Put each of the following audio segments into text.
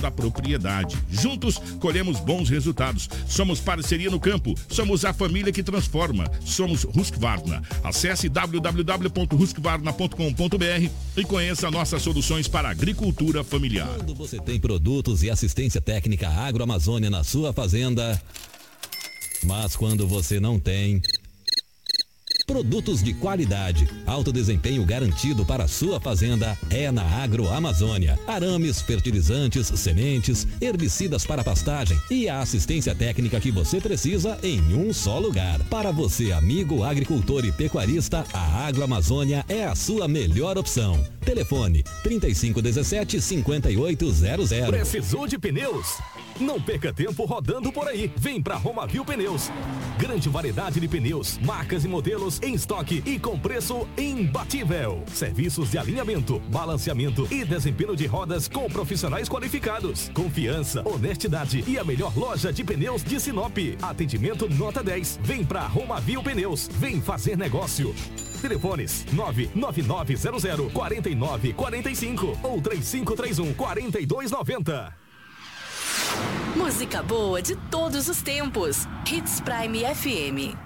da propriedade. Juntos colhemos bons resultados. Somos parceria no campo. Somos a família que transforma. Somos Husqvarna. Acesse www.husqvarna.com.br e conheça nossas soluções para agricultura familiar. Quando você tem produtos e assistência técnica agroamazônia na sua fazenda, mas quando você não tem, Produtos de qualidade, alto desempenho garantido para sua fazenda é na Agroamazônia. Arames, fertilizantes, sementes, herbicidas para pastagem e a assistência técnica que você precisa em um só lugar. Para você, amigo agricultor e pecuarista, a Agroamazônia é a sua melhor opção. Telefone 3517 5800. Precisou de pneus? Não perca tempo rodando por aí. Vem pra Romavil Pneus. Grande variedade de pneus, marcas e modelos em estoque e com preço imbatível. Serviços de alinhamento, balanceamento e desempenho de rodas com profissionais qualificados. Confiança, honestidade e a melhor loja de pneus de Sinop. Atendimento nota 10. Vem pra Romavil Pneus. Vem fazer negócio. Telefones 99900 4945 ou 3531 4290. Música boa de todos os tempos. Hits Prime FM.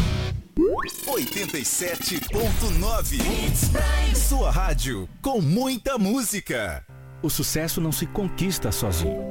87.9 Sua rádio com muita música. O sucesso não se conquista sozinho.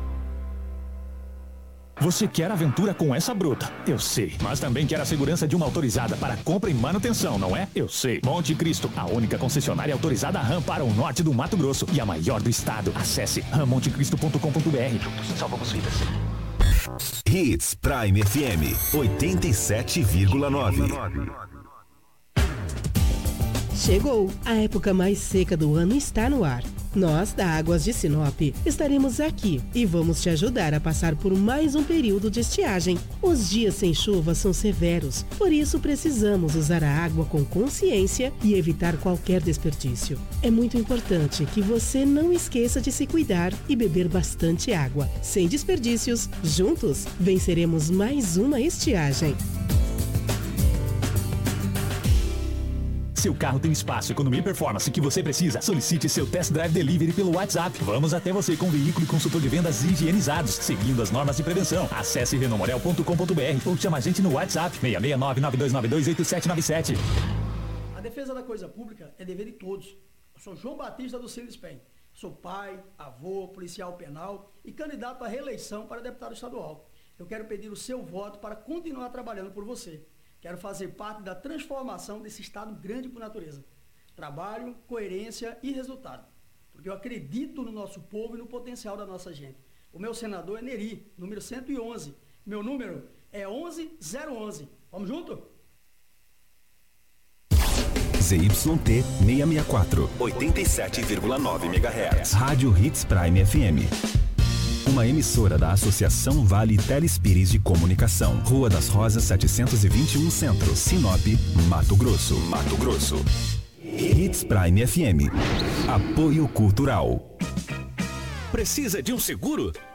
Você quer aventura com essa bruta? Eu sei. Mas também quer a segurança de uma autorizada para compra e manutenção, não é? Eu sei. Monte Cristo, a única concessionária autorizada RAM para o norte do Mato Grosso e a maior do estado. Acesse rammontecristo.com.br. Juntos salvamos vidas. Hits Prime FM 87,9. Chegou! A época mais seca do ano está no ar. Nós, da Águas de Sinop, estaremos aqui e vamos te ajudar a passar por mais um período de estiagem. Os dias sem chuva são severos, por isso precisamos usar a água com consciência e evitar qualquer desperdício. É muito importante que você não esqueça de se cuidar e beber bastante água. Sem desperdícios, juntos venceremos mais uma estiagem. Seu carro tem espaço, economia e performance que você precisa. Solicite seu test drive delivery pelo WhatsApp. Vamos até você com veículo e consultor de vendas higienizados, seguindo as normas de prevenção. Acesse renomorel.com.br ou chama a gente no WhatsApp 669-9292-8797. A defesa da coisa pública é dever de todos. Eu sou João Batista do Silispen. Sou pai, avô, policial penal e candidato à reeleição para deputado estadual. Eu quero pedir o seu voto para continuar trabalhando por você. Quero fazer parte da transformação desse Estado grande por natureza. Trabalho, coerência e resultado. Porque eu acredito no nosso povo e no potencial da nossa gente. O meu senador é Neri, número 111. Meu número é 11011. Vamos junto? ZYT 664, 87,9 MHz. Rádio Hits Prime FM uma emissora da Associação Vale Telespires de Comunicação. Rua das Rosas 721 Centro, Sinop, Mato Grosso. Mato Grosso. Hits Prime FM. Apoio Cultural. Precisa de um seguro?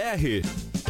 R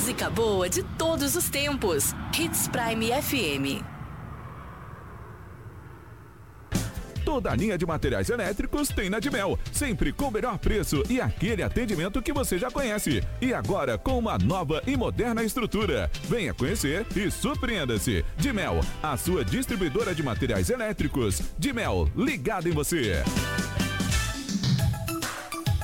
Música boa de todos os tempos. Hits Prime FM. Toda a linha de materiais elétricos tem na Dimel, sempre com o melhor preço e aquele atendimento que você já conhece. E agora com uma nova e moderna estrutura. Venha conhecer e surpreenda-se. Dimel, a sua distribuidora de materiais elétricos. Dimel, ligado em você.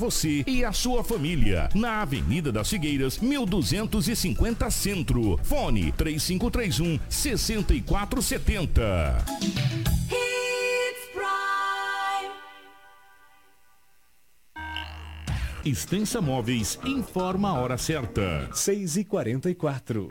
você e a sua família. Na Avenida das Figueiras, 1250 Centro. Fone 3531 6470. Extensa Móveis informa a hora certa. 6 e 44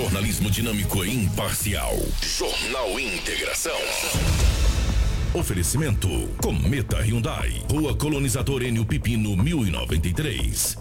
Jornalismo dinâmico e imparcial. Jornal Integração. Oferecimento: Cometa Hyundai, Rua Colonizador Enio Pipino 1093.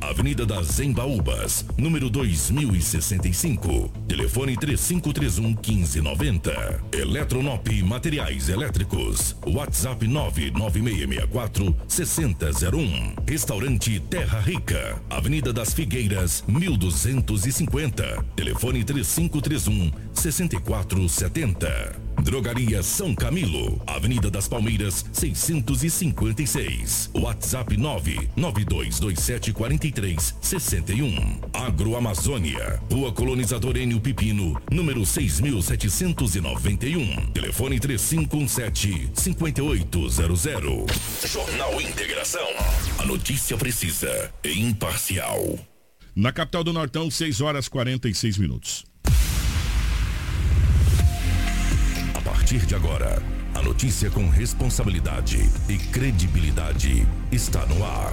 Avenida das Embaúbas, número 2065. Telefone 3531 1590. Eletronop Materiais Elétricos. WhatsApp 99664 6001. Restaurante Terra Rica, Avenida das Figueiras, 1250. Telefone 3531 6470. Drogaria São Camilo, Avenida das Palmeiras, 656. WhatsApp 992274361. Agroamazônia, Rua Colonizador Enio Pipino, número 6791. Telefone 3517-5800. Jornal Integração. A notícia precisa e imparcial. Na capital do Nortão, 6 horas 46 minutos. partir de agora, a notícia com responsabilidade e credibilidade está no ar.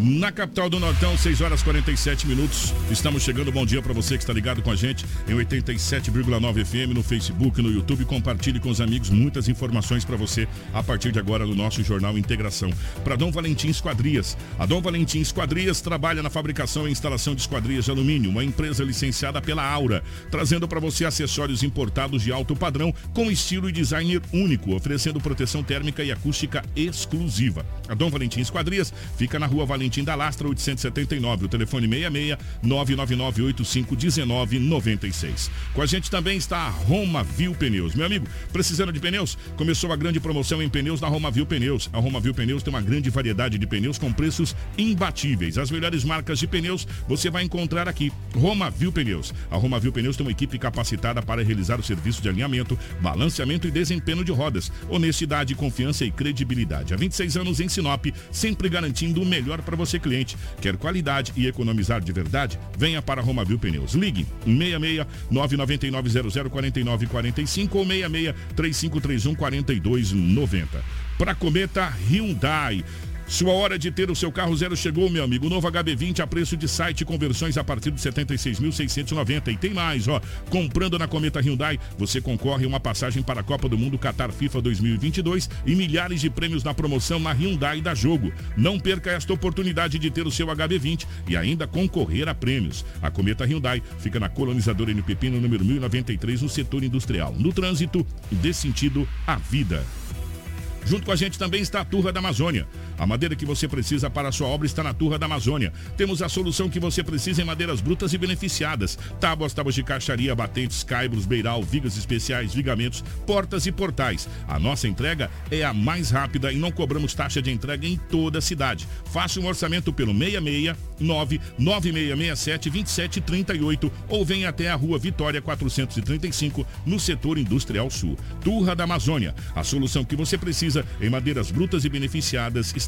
Na capital do Nortão, 6 horas 47 minutos. Estamos chegando. Bom dia para você que está ligado com a gente em 87,9 FM no Facebook, no YouTube. Compartilhe com os amigos muitas informações para você a partir de agora no nosso jornal Integração. Para Dom Valentim Esquadrias. A Dom Valentim Esquadrias trabalha na fabricação e instalação de esquadrias de alumínio, uma empresa licenciada pela Aura, trazendo para você acessórios importados de alto padrão com estilo e design único, oferecendo proteção térmica e acústica exclusiva. A Dom Valentim Esquadrias fica na Rua Valentim Valentim da Lastra 879, o telefone 66 999851996. Com a gente também está a Roma Viu Pneus. Meu amigo, precisando de pneus? Começou a grande promoção em pneus na Roma Viu Pneus. A Roma Viu Pneus tem uma grande variedade de pneus com preços imbatíveis. As melhores marcas de pneus você vai encontrar aqui. Roma Viu Pneus. A Roma Viu Pneus tem uma equipe capacitada para realizar o serviço de alinhamento, balanceamento e desempenho de rodas. Honestidade, confiança e credibilidade. Há 26 anos em Sinop, sempre garantindo o melhor para você cliente. Quer qualidade e economizar de verdade? Venha para Romavil Pneus. Ligue 66 999 00 49 45 ou 66 3531 4290. Para Cometa Hyundai. Sua hora de ter o seu carro zero chegou, meu amigo. O novo HB20 a preço de site, conversões a partir de 76.690. E tem mais, ó. Comprando na Cometa Hyundai, você concorre a uma passagem para a Copa do Mundo Qatar FIFA 2022 e milhares de prêmios na promoção na Hyundai da Jogo. Não perca esta oportunidade de ter o seu HB20 e ainda concorrer a prêmios. A Cometa Hyundai fica na colonizadora NPP no número 1093 no setor industrial. No trânsito, dê sentido à vida. Junto com a gente também está a Turra da Amazônia. A madeira que você precisa para a sua obra está na Turra da Amazônia. Temos a solução que você precisa em madeiras brutas e beneficiadas. Tábuas, tábuas de caixaria, batentes, caibros, beiral, vigas especiais, vigamentos, portas e portais. A nossa entrega é a mais rápida e não cobramos taxa de entrega em toda a cidade. Faça um orçamento pelo 669 9667 2738 ou venha até a rua Vitória 435 no setor industrial sul. Turra da Amazônia. A solução que você precisa em madeiras brutas e beneficiadas está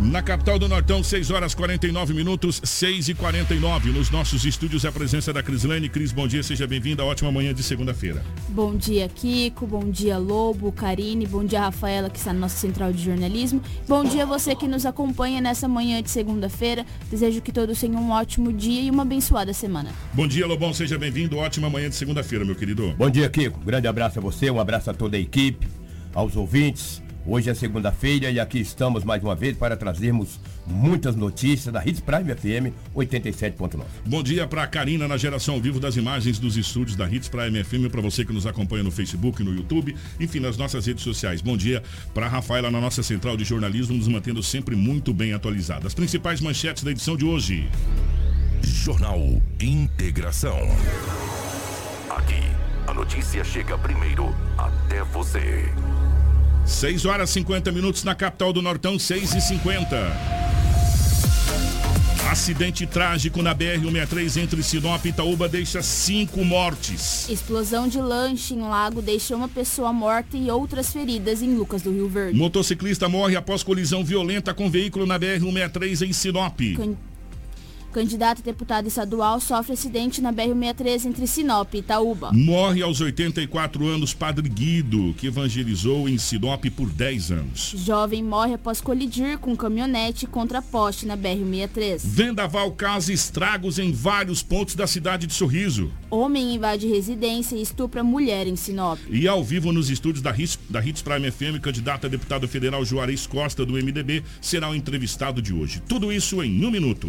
Na capital do Nortão, 6 horas 49 minutos, 6 e 49 Nos nossos estúdios, a presença da Crislane. Cris, bom dia, seja bem-vinda. Ótima manhã de segunda-feira. Bom dia, Kiko. Bom dia, Lobo, Karine. Bom dia, Rafaela, que está na nossa central de jornalismo. Bom dia, você que nos acompanha nessa manhã de segunda-feira. Desejo que todos tenham um ótimo dia e uma abençoada semana. Bom dia, Lobão, seja bem-vindo. Ótima manhã de segunda-feira, meu querido. Bom dia, Kiko. Grande abraço a você, um abraço a toda a equipe, aos ouvintes. Hoje é segunda-feira e aqui estamos mais uma vez para trazermos muitas notícias da Hits Prime FM 87.9. Bom dia para a Karina na geração ao vivo das imagens dos estúdios da Hits Prime FM, para você que nos acompanha no Facebook, no YouTube, enfim, nas nossas redes sociais. Bom dia para a Rafaela na nossa central de jornalismo, nos mantendo sempre muito bem atualizada. As principais manchetes da edição de hoje. Jornal Integração. Aqui, a notícia chega primeiro até você. 6 horas 50 minutos na capital do Nortão, 6 e 50. Acidente trágico na BR-163 entre Sinop e Itaúba deixa cinco mortes. Explosão de lanche em lago deixa uma pessoa morta e outras feridas em Lucas do Rio Verde. Motociclista morre após colisão violenta com veículo na BR-163 em Sinop. Candidato a deputado estadual sofre acidente na BR-63 entre Sinop e Itaúba. Morre aos 84 anos Padre Guido, que evangelizou em Sinop por 10 anos. Jovem morre após colidir com caminhonete contra poste na BR-63. Vendaval causa estragos em vários pontos da cidade de Sorriso. Homem invade residência e estupra mulher em Sinop. E ao vivo nos estúdios da Hits, da Hits Prime FM, candidato a deputado federal Juarez Costa, do MDB, será o entrevistado de hoje. Tudo isso em um minuto.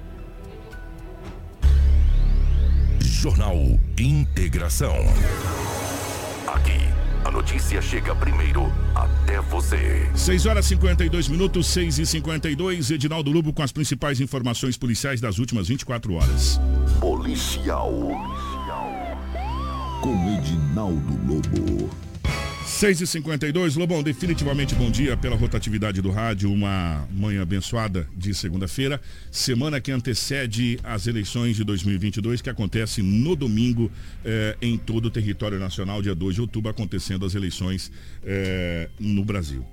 Jornal Integração. Aqui, a notícia chega primeiro até você. 6 horas 52 minutos, 6 e 52 Edinaldo Lobo com as principais informações policiais das últimas 24 horas. Policial. Com Edinaldo Lobo. 6 e 52 Lobão, definitivamente bom dia pela rotatividade do rádio. Uma manhã abençoada de segunda-feira. Semana que antecede as eleições de 2022, que acontece no domingo eh, em todo o território nacional, dia 2 de outubro, acontecendo as eleições eh, no Brasil.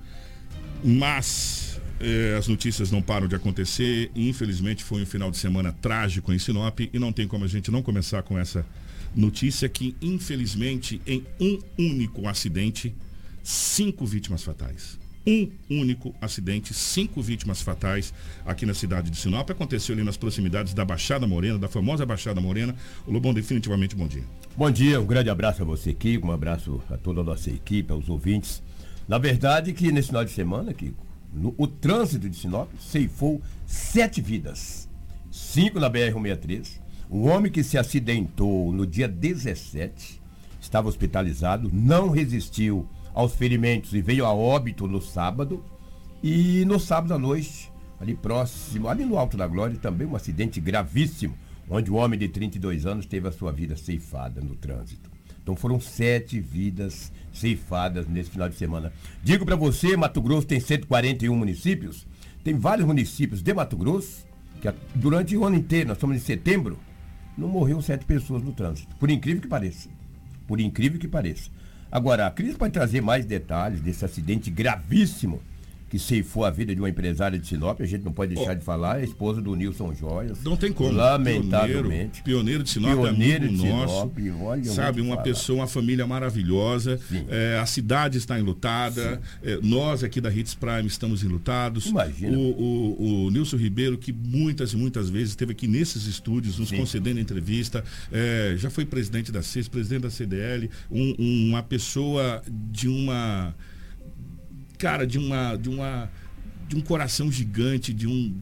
Mas eh, as notícias não param de acontecer. Infelizmente foi um final de semana trágico em Sinop e não tem como a gente não começar com essa notícia que, infelizmente, em um único acidente, cinco vítimas fatais. Um único acidente, cinco vítimas fatais aqui na cidade de Sinop. Aconteceu ali nas proximidades da Baixada Morena, da famosa Baixada Morena. O Lobão, definitivamente, bom dia. Bom dia, um grande abraço a você, Kiko, um abraço a toda a nossa equipe, aos ouvintes. Na verdade, que nesse final de semana, Kiko, no, o trânsito de Sinop ceifou sete vidas. Cinco na BR-163, um homem que se acidentou no dia 17 estava hospitalizado, não resistiu aos ferimentos e veio a óbito no sábado. E no sábado à noite, ali próximo, ali no Alto da Glória, também um acidente gravíssimo, onde um homem de 32 anos teve a sua vida ceifada no trânsito. Então foram sete vidas ceifadas nesse final de semana. Digo para você, Mato Grosso tem 141 municípios, tem vários municípios de Mato Grosso, que durante o ano inteiro, nós estamos em setembro, não morreu sete pessoas no trânsito. Por incrível que pareça. Por incrível que pareça. Agora, a Cris pode trazer mais detalhes desse acidente gravíssimo que ceifou a vida de uma empresária de Sinop, a gente não pode deixar oh. de falar, é a esposa do Nilson Joias. Não tem como. Lamentavelmente. Pioneiro, pioneiro de Sinop, pioneiro amigo de nosso. olha sabe, uma falar. pessoa, uma família maravilhosa. É, a cidade está enlutada. É, nós aqui da Hits Prime estamos enlutados. Imagina. O, o, o, Nilson Ribeiro, que muitas e muitas vezes esteve aqui nesses estúdios, nos Sim. concedendo entrevista, é, já foi presidente da CES, presidente da CDL, um, uma pessoa de uma cara, de uma, de uma, de um coração gigante, de um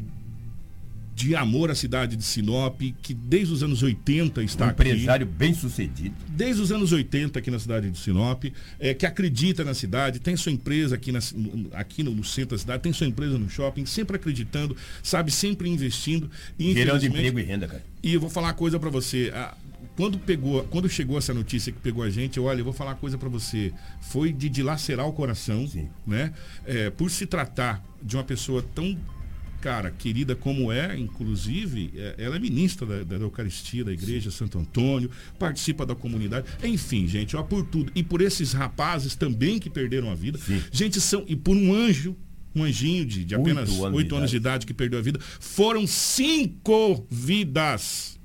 de amor à cidade de Sinop, que desde os anos 80 está um aqui. empresário bem sucedido. Desde os anos 80 aqui na cidade de Sinop, é, que acredita na cidade, tem sua empresa aqui, na, aqui no, no, centro da cidade, tem sua empresa no shopping, sempre acreditando, sabe, sempre investindo. Gerando emprego e renda, cara. E eu vou falar uma coisa para você. A, quando pegou, quando chegou essa notícia que pegou a gente, olha, eu vou falar uma coisa para você, foi de dilacerar o coração, Sim. né? É, por se tratar de uma pessoa tão cara querida como é, inclusive, é, ela é ministra da, da Eucaristia da Igreja Sim. Santo Antônio, participa da comunidade, enfim, gente, ó, por tudo e por esses rapazes também que perderam a vida, Sim. gente são e por um anjo um anjinho de, de apenas oito anos, anos de idade que perdeu a vida, foram cinco vidas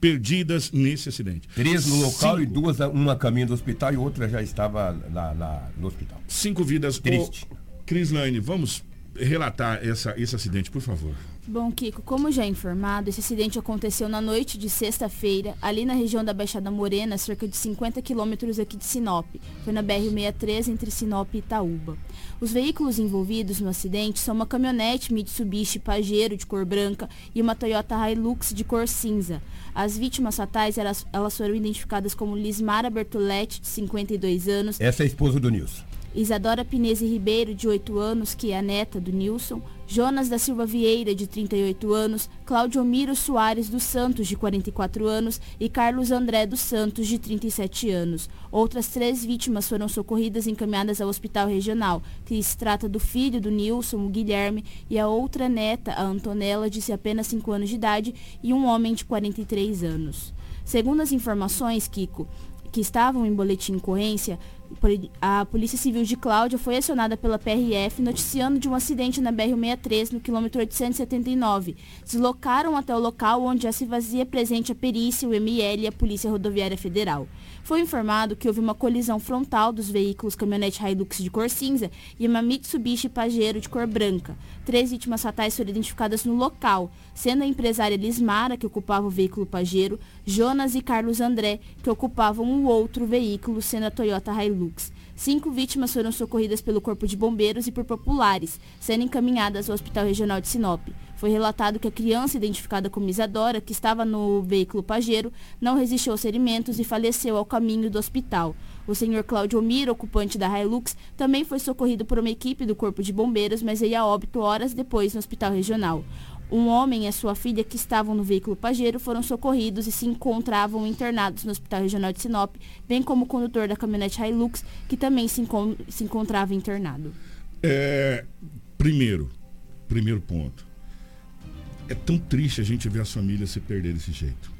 perdidas nesse acidente. Três no local Cinco. e duas, uma a caminho do hospital e outra já estava na, na no hospital. Cinco vidas. Triste. Cris Lane, vamos relatar essa, esse acidente, por favor. Bom, Kiko, como já informado, esse acidente aconteceu na noite de sexta-feira, ali na região da Baixada Morena, cerca de 50 quilômetros aqui de Sinop. Foi na BR-63 entre Sinop e Itaúba. Os veículos envolvidos no acidente são uma caminhonete Mitsubishi Pajero de cor branca e uma Toyota Hilux de cor cinza. As vítimas fatais, elas, elas foram identificadas como Lismara Bertoletti, de 52 anos. Essa é a esposa do Nilson. Isadora Pinese Ribeiro, de 8 anos, que é a neta do Nilson, Jonas da Silva Vieira, de 38 anos, Cláudio Miro Soares dos Santos, de 44 anos, e Carlos André dos Santos, de 37 anos. Outras três vítimas foram socorridas e encaminhadas ao hospital regional, que se trata do filho do Nilson, o Guilherme, e a outra neta, a Antonella, de apenas 5 anos de idade, e um homem de 43 anos. Segundo as informações, Kiko, que estavam em boletim ocorrência, a Polícia Civil de Cláudia foi acionada pela PRF noticiando de um acidente na BR-163 no quilômetro 879. Deslocaram até o local onde já se fazia presente a perícia, o ML e a Polícia Rodoviária Federal. Foi informado que houve uma colisão frontal dos veículos caminhonete Hilux de cor cinza e uma Mitsubishi Pajero de cor branca. Três vítimas fatais foram identificadas no local, sendo a empresária Lismara, que ocupava o veículo Pajero, Jonas e Carlos André, que ocupavam o outro veículo, sendo a Toyota Hilux. Cinco vítimas foram socorridas pelo Corpo de Bombeiros e por populares, sendo encaminhadas ao Hospital Regional de Sinop. Foi relatado que a criança identificada como Isadora, que estava no veículo Pajero, não resistiu aos ferimentos e faleceu ao caminho do hospital. O senhor Claudio Miro, ocupante da Hilux, também foi socorrido por uma equipe do Corpo de Bombeiros, mas veio a óbito horas depois no hospital regional. Um homem e sua filha que estavam no veículo Pajero foram socorridos e se encontravam internados no Hospital Regional de Sinop, bem como o condutor da caminhonete Hilux, que também se, se encontrava internado. É, primeiro, primeiro ponto. É tão triste a gente ver as famílias se perder desse jeito,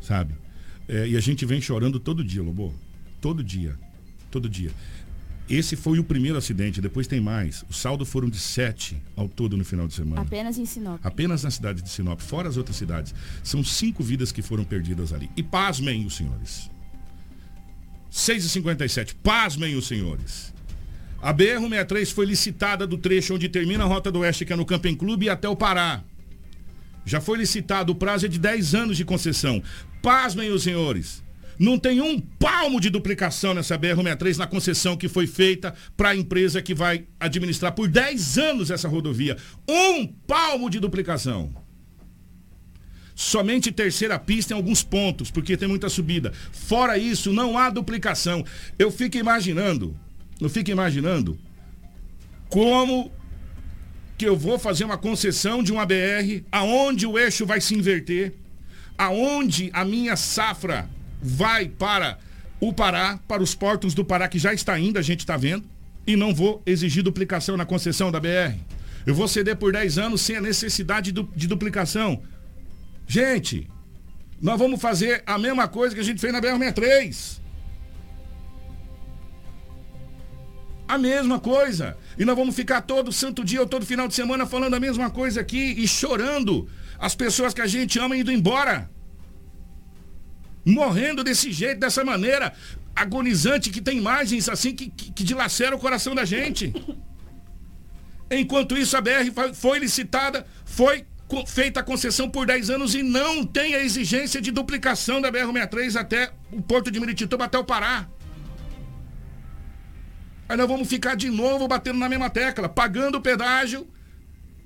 sabe? É, e a gente vem chorando todo dia, Lobo. Todo dia. Todo dia. Esse foi o primeiro acidente, depois tem mais. O saldo foram de sete ao todo no final de semana. Apenas em Sinop. Apenas na cidade de Sinop, fora as outras cidades. São cinco vidas que foram perdidas ali. E pasmem os senhores. 6h57, pasmem os senhores. A BR-163 foi licitada do trecho onde termina a Rota do Oeste, que é no Camping Clube, até o Pará. Já foi licitado, o prazo é de 10 anos de concessão. Pasmem os senhores. Não tem um palmo de duplicação nessa BR-163 na concessão que foi feita para a empresa que vai administrar por 10 anos essa rodovia. Um palmo de duplicação. Somente terceira pista em alguns pontos, porque tem muita subida. Fora isso, não há duplicação. Eu fico imaginando, eu fico imaginando como que eu vou fazer uma concessão de uma BR aonde o eixo vai se inverter, aonde a minha safra vai para o Pará, para os portos do Pará, que já está indo, a gente está vendo, e não vou exigir duplicação na concessão da BR. Eu vou ceder por 10 anos sem a necessidade de duplicação. Gente, nós vamos fazer a mesma coisa que a gente fez na BR-63. A mesma coisa. E nós vamos ficar todo santo dia ou todo final de semana falando a mesma coisa aqui e chorando as pessoas que a gente ama indo embora morrendo desse jeito, dessa maneira, agonizante, que tem imagens assim que, que, que dilacera o coração da gente. Enquanto isso, a BR foi licitada, foi feita a concessão por 10 anos e não tem a exigência de duplicação da BR-63 até o porto de Miritituba, até o Pará. Aí nós vamos ficar de novo batendo na mesma tecla, pagando o pedágio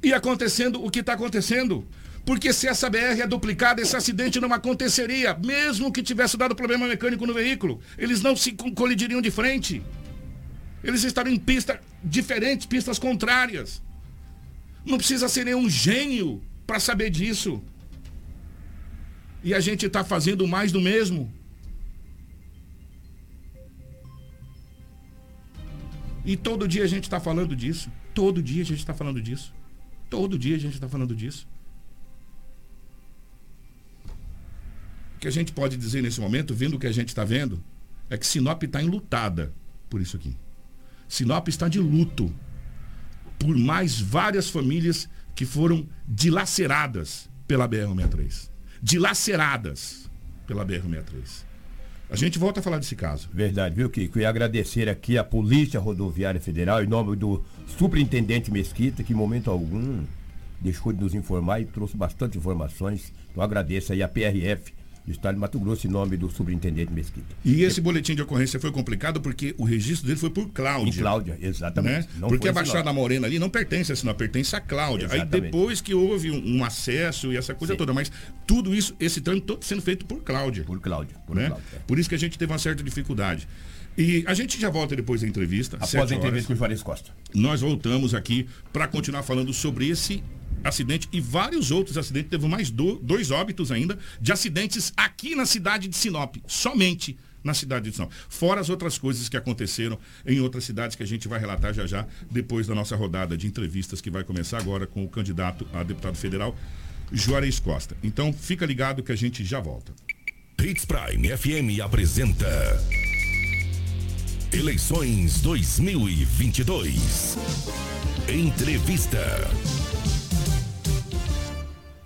e acontecendo o que está acontecendo. Porque se essa BR é duplicada, esse acidente não aconteceria, mesmo que tivesse dado problema mecânico no veículo. Eles não se colidiriam de frente. Eles estariam em pistas diferentes, pistas contrárias. Não precisa ser nenhum gênio para saber disso. E a gente está fazendo mais do mesmo. E todo dia a gente está falando disso. Todo dia a gente está falando disso. Todo dia a gente está falando disso. Que a gente pode dizer nesse momento, vendo o que a gente está vendo, é que Sinop está enlutada por isso aqui. Sinop está de luto por mais várias famílias que foram dilaceradas pela BR-63. Dilaceradas pela BR-63. A gente volta a falar desse caso. Verdade, viu, Kiko? E agradecer aqui a Polícia Rodoviária Federal, em nome do Superintendente Mesquita, que em momento algum deixou de nos informar e trouxe bastante informações. Então agradeço aí a PRF do Estado de Mato Grosso, em nome do superintendente Mesquita. E esse boletim de ocorrência foi complicado porque o registro dele foi por Cláudia. Em Cláudia, exatamente. Né? Porque a Baixada Morena ali não pertence a Sinop, pertence a Cláudia. Exatamente. Aí depois que houve um, um acesso e essa coisa Sim. toda, mas tudo isso, esse trâmite todo sendo feito por Cláudia. Por Cláudia. Por, né? Cláudia, é. por isso que a gente teve uma certa dificuldade. E a gente já volta depois da entrevista. Após a entrevista horas. com o Juarez Costa. Nós voltamos aqui para continuar falando sobre esse acidente e vários outros acidentes. Teve mais do, dois óbitos ainda de acidentes aqui na cidade de Sinop, somente na cidade de Sinop. Fora as outras coisas que aconteceram em outras cidades que a gente vai relatar já já, depois da nossa rodada de entrevistas que vai começar agora com o candidato a deputado federal, Juarez Costa. Então fica ligado que a gente já volta. Hits Prime FM apresenta Eleições 2022. Entrevista.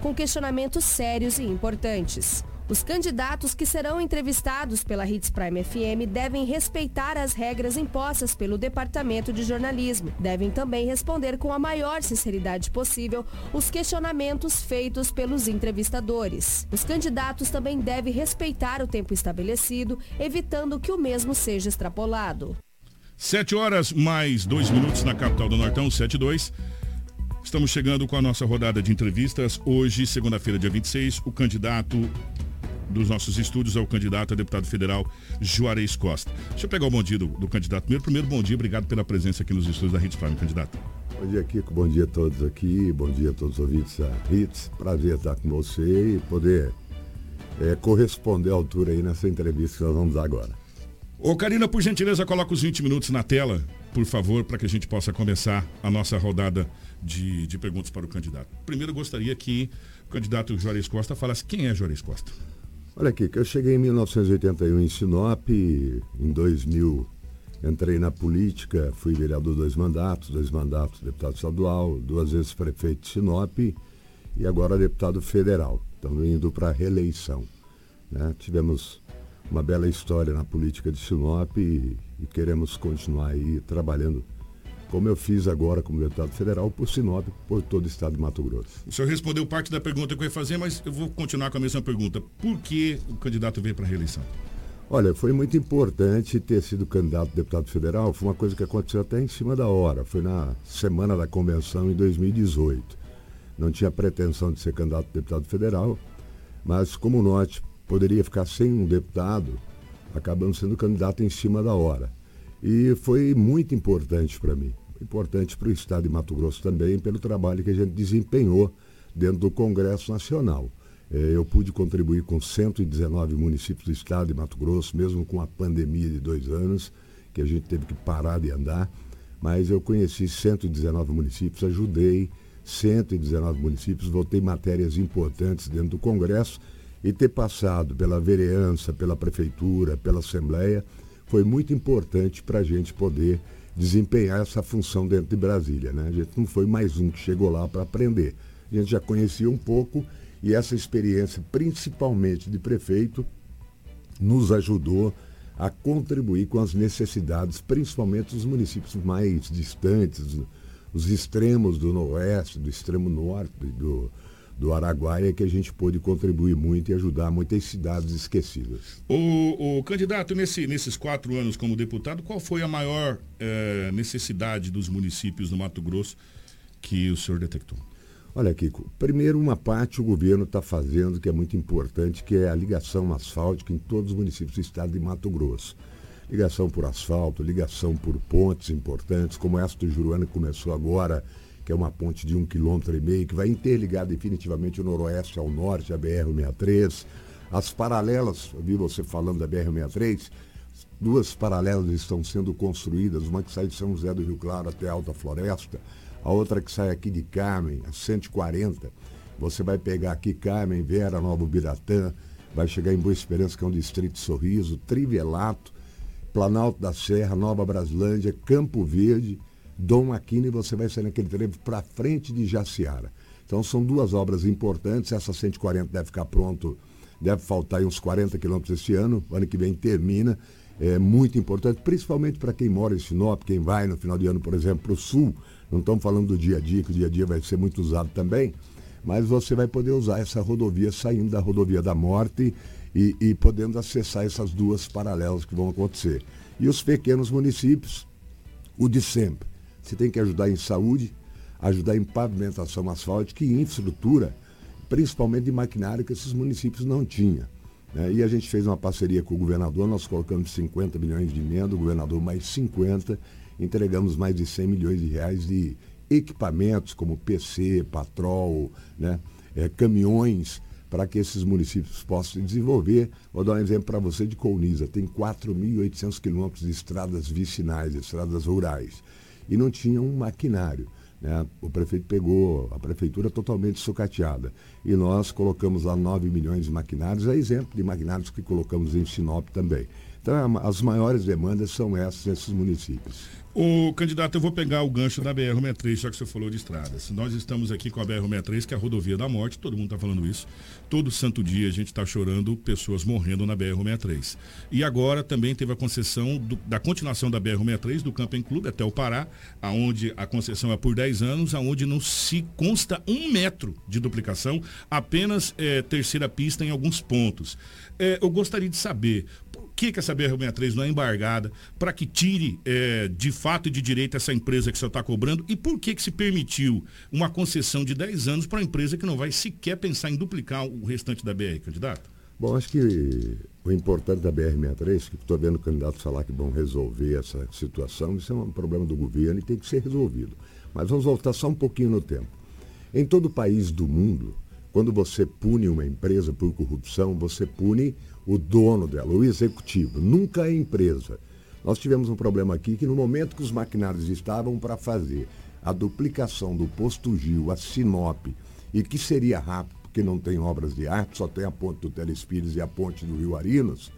com questionamentos sérios e importantes. Os candidatos que serão entrevistados pela Hits Prime FM devem respeitar as regras impostas pelo Departamento de Jornalismo. Devem também responder com a maior sinceridade possível os questionamentos feitos pelos entrevistadores. Os candidatos também devem respeitar o tempo estabelecido, evitando que o mesmo seja extrapolado. Sete horas mais dois minutos na capital do Nortão, sete dois. Estamos chegando com a nossa rodada de entrevistas. Hoje, segunda-feira, dia 26, o candidato dos nossos estúdios é o candidato a deputado federal Juarez Costa. Deixa eu pegar o bom dia do, do candidato primeiro. Primeiro, bom dia, obrigado pela presença aqui nos estúdios da Hits Prime, candidato. Bom dia, Kiko. Bom dia a todos aqui. Bom dia a todos os ouvintes da Hits. Prazer estar com você e poder é, corresponder à altura aí nessa entrevista que nós vamos dar agora. Ô, Karina, por gentileza, coloca os 20 minutos na tela, por favor, para que a gente possa começar a nossa rodada de, de perguntas para o candidato. Primeiro, gostaria que o candidato Juarez Costa falasse quem é Juarez Costa. Olha aqui, eu cheguei em 1981 em Sinop, em 2000 entrei na política, fui vereador dois mandatos, dois mandatos deputado estadual, duas vezes prefeito de Sinop e agora deputado federal. Estamos indo para a reeleição. Né? Tivemos uma bela história na política de Sinop e, e queremos continuar aí trabalhando como eu fiz agora como deputado federal, por Sinop, por todo o estado de Mato Grosso. O senhor respondeu parte da pergunta que eu ia fazer, mas eu vou continuar com a mesma pergunta. Por que o candidato veio para a reeleição? Olha, foi muito importante ter sido candidato a deputado federal. Foi uma coisa que aconteceu até em cima da hora. Foi na semana da convenção em 2018. Não tinha pretensão de ser candidato a deputado federal, mas como o Norte poderia ficar sem um deputado, acabamos sendo candidato em cima da hora. E foi muito importante para mim importante para o Estado de Mato Grosso também, pelo trabalho que a gente desempenhou dentro do Congresso Nacional. É, eu pude contribuir com 119 municípios do Estado de Mato Grosso, mesmo com a pandemia de dois anos, que a gente teve que parar de andar, mas eu conheci 119 municípios, ajudei 119 municípios, votei matérias importantes dentro do Congresso e ter passado pela vereança, pela prefeitura, pela Assembleia, foi muito importante para a gente poder desempenhar essa função dentro de Brasília. Né? A gente não foi mais um que chegou lá para aprender. A gente já conhecia um pouco e essa experiência, principalmente de prefeito, nos ajudou a contribuir com as necessidades, principalmente dos municípios mais distantes, os extremos do noroeste, do extremo norte, do, do Araguaia que a gente pôde contribuir muito e ajudar muitas cidades esquecidas. O, o candidato, nesse, nesses quatro anos como deputado, qual foi a maior eh, necessidade dos municípios do Mato Grosso que o senhor detectou? Olha, Kiko, primeiro uma parte o governo está fazendo que é muito importante, que é a ligação asfáltica em todos os municípios do estado de Mato Grosso. Ligação por asfalto, ligação por pontes importantes, como essa do Juruana que começou agora, que é uma ponte de um quilômetro e meio, que vai interligar definitivamente o noroeste ao norte, a BR-63. As paralelas, vi você falando da BR-63, duas paralelas estão sendo construídas, uma que sai de São José do Rio Claro até Alta Floresta, a outra que sai aqui de Carmen, a 140. Você vai pegar aqui Carmen, Vera, Nova Biratã, vai chegar em Boa Esperança, que é um distrito Sorriso, Trivelato, Planalto da Serra, Nova Braslândia, Campo Verde, Dom Aquino e você vai sair naquele trevo para frente de Jaciara. Então são duas obras importantes, essa 140 deve ficar pronto, deve faltar uns 40 quilômetros esse ano, ano que vem termina. É muito importante, principalmente para quem mora em Sinop, quem vai no final de ano, por exemplo, para o sul. Não estamos falando do dia a dia, que o dia a dia vai ser muito usado também, mas você vai poder usar essa rodovia saindo da rodovia da morte e, e podendo acessar essas duas paralelas que vão acontecer. E os pequenos municípios, o de sempre você tem que ajudar em saúde, ajudar em pavimentação asfáltica e infraestrutura, principalmente de maquinário que esses municípios não tinham. Né? E a gente fez uma parceria com o governador, nós colocamos 50 milhões de emenda, o governador mais 50, entregamos mais de 100 milhões de reais de equipamentos como PC, Patrol, né? é, caminhões para que esses municípios possam se desenvolver. Vou dar um exemplo para você de Colniza. Tem 4.800 quilômetros de estradas vicinais, estradas rurais. E não tinha um maquinário. Né? O prefeito pegou a prefeitura totalmente sucateada. E nós colocamos lá 9 milhões de maquinários, é exemplo de maquinários que colocamos em Sinop também. Então, as maiores demandas são essas nesses municípios. O candidato, eu vou pegar o gancho da BR-63, já que você falou de estradas. Nós estamos aqui com a BR-63, que é a rodovia da morte, todo mundo está falando isso. Todo santo dia a gente está chorando pessoas morrendo na BR-63. E agora também teve a concessão do, da continuação da BR-63 do Camping Clube até o Pará, aonde a concessão é por 10 anos, aonde não se consta um metro de duplicação, apenas é, terceira pista em alguns pontos. É, eu gostaria de saber que, que essa BR-63 não é embargada, para que tire é, de fato e de direito essa empresa que você está cobrando e por que, que se permitiu uma concessão de 10 anos para uma empresa que não vai sequer pensar em duplicar o restante da BR, candidato? Bom, acho que o importante da BR-63, que estou vendo candidatos falar que vão resolver essa situação, isso é um problema do governo e tem que ser resolvido. Mas vamos voltar só um pouquinho no tempo. Em todo país do mundo, quando você pune uma empresa por corrupção, você pune o dono dela, o executivo, nunca a empresa. Nós tivemos um problema aqui que no momento que os maquinários estavam para fazer a duplicação do posto Gil a Sinop, e que seria rápido, porque não tem obras de arte, só tem a ponte do Telespires e a ponte do Rio Arinos,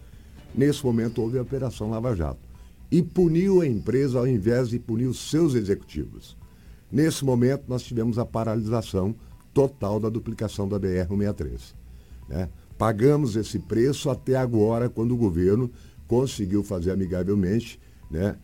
nesse momento houve a Operação Lava Jato. E puniu a empresa ao invés de punir os seus executivos. Nesse momento, nós tivemos a paralisação total da duplicação da BR-163. Né? Pagamos esse preço até agora, quando o governo conseguiu fazer amigavelmente né,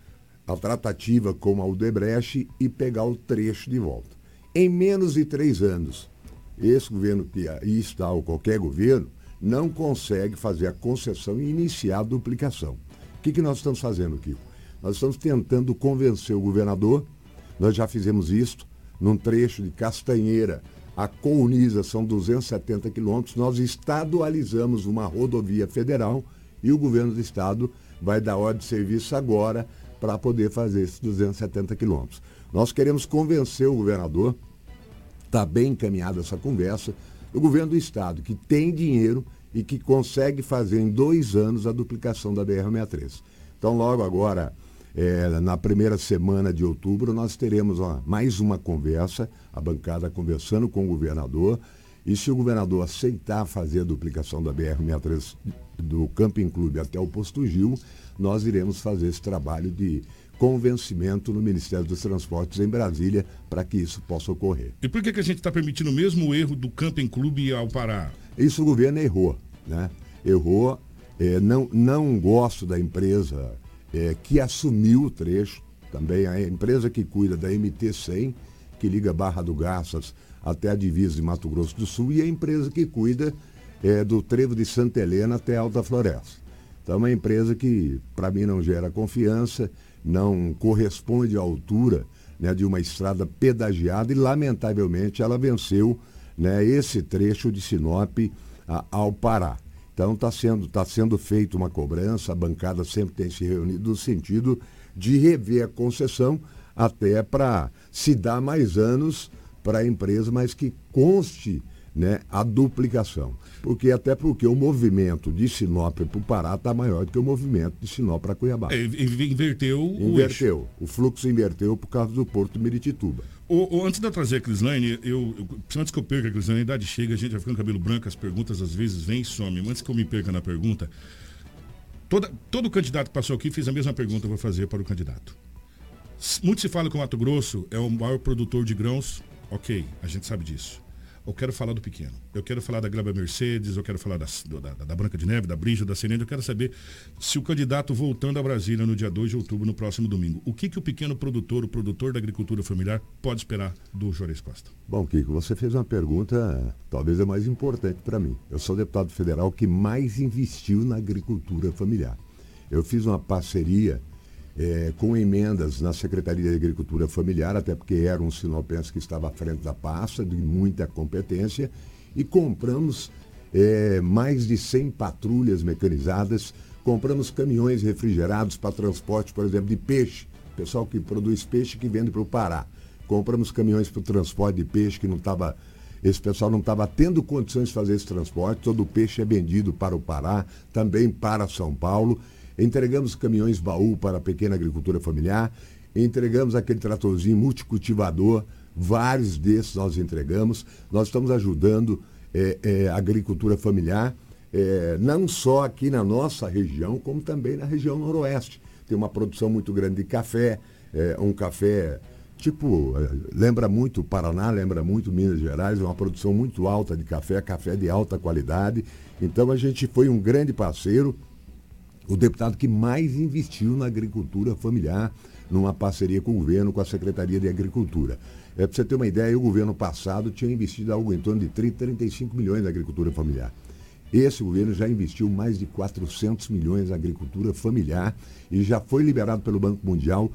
a tratativa com a Aldebrecht e pegar o trecho de volta. Em menos de três anos, esse governo que aí está, ou qualquer governo, não consegue fazer a concessão e iniciar a duplicação. O que, que nós estamos fazendo, Kiko? Nós estamos tentando convencer o governador, nós já fizemos isso, num trecho de Castanheira a Colniza são 270 quilômetros, nós estadualizamos uma rodovia federal e o governo do estado vai dar ordem de serviço agora para poder fazer esses 270 quilômetros. Nós queremos convencer o governador, está bem encaminhada essa conversa, o governo do estado, que tem dinheiro e que consegue fazer em dois anos a duplicação da BR-63. Então, logo agora, é, na primeira semana de outubro, nós teremos ó, mais uma conversa, a bancada conversando com o governador. E se o governador aceitar fazer a duplicação da BR-63 do Camping Clube até o Posto Gil, nós iremos fazer esse trabalho de convencimento no Ministério dos Transportes em Brasília para que isso possa ocorrer. E por que, que a gente está permitindo o mesmo erro do Camping Clube ao Pará? Isso o governo errou, né? Errou. É, não, não gosto da empresa é, que assumiu o trecho, também a empresa que cuida da MT-100, que liga Barra do Garças até a divisa de Mato Grosso do Sul, e a empresa que cuida é, do trevo de Santa Helena até Alta Floresta. Então é uma empresa que, para mim, não gera confiança, não corresponde à altura né, de uma estrada pedagiada e, lamentavelmente, ela venceu né, esse trecho de Sinop a, ao Pará. Então está sendo, tá sendo feita uma cobrança, a bancada sempre tem se reunido no sentido de rever a concessão até para se dar mais anos para a empresa, mas que conste né, a duplicação. Porque até porque o movimento de Sinop para o Pará está maior do que o movimento de Sinop para Cuiabá. É, inverteu o Inverteu. Eixo. O fluxo inverteu por causa do Porto Miritituba. O, o, antes de eu trazer a Crislane, eu, eu, antes que eu perca a Crislane, a idade chega, a gente vai ficando cabelo branco, as perguntas às vezes vêm e somem. Antes que eu me perca na pergunta, toda, todo candidato que passou aqui fez a mesma pergunta, eu vou fazer para o candidato. Muito se fala que o Mato Grosso é o maior produtor de grãos, ok, a gente sabe disso eu quero falar do pequeno. Eu quero falar da Graba Mercedes, eu quero falar da, da, da Branca de Neve, da Brígida, da Serena. Eu quero saber se o candidato voltando a Brasília no dia 2 de outubro, no próximo domingo, o que, que o pequeno produtor, o produtor da agricultura familiar, pode esperar do Juarez Costa? Bom, Kiko, você fez uma pergunta talvez a mais importante para mim. Eu sou deputado federal que mais investiu na agricultura familiar. Eu fiz uma parceria é, com emendas na Secretaria de Agricultura Familiar, até porque era um sinopense que estava à frente da pasta, de muita competência, e compramos é, mais de 100 patrulhas mecanizadas, compramos caminhões refrigerados para transporte, por exemplo, de peixe, pessoal que produz peixe que vende para o Pará. Compramos caminhões para o transporte de peixe que não estava esse pessoal não estava tendo condições de fazer esse transporte, todo o peixe é vendido para o Pará, também para São Paulo. Entregamos caminhões baú para a pequena agricultura familiar, entregamos aquele tratorzinho multicultivador, vários desses nós entregamos. Nós estamos ajudando é, é, a agricultura familiar, é, não só aqui na nossa região, como também na região noroeste. Tem uma produção muito grande de café, é, um café tipo, é, lembra muito Paraná, lembra muito Minas Gerais, é uma produção muito alta de café, café de alta qualidade. Então a gente foi um grande parceiro, o deputado que mais investiu na agricultura familiar, numa parceria com o governo, com a Secretaria de Agricultura. É, para você ter uma ideia, o governo passado tinha investido algo em torno de 30, 35 milhões na agricultura familiar. Esse governo já investiu mais de 400 milhões na agricultura familiar e já foi liberado pelo Banco Mundial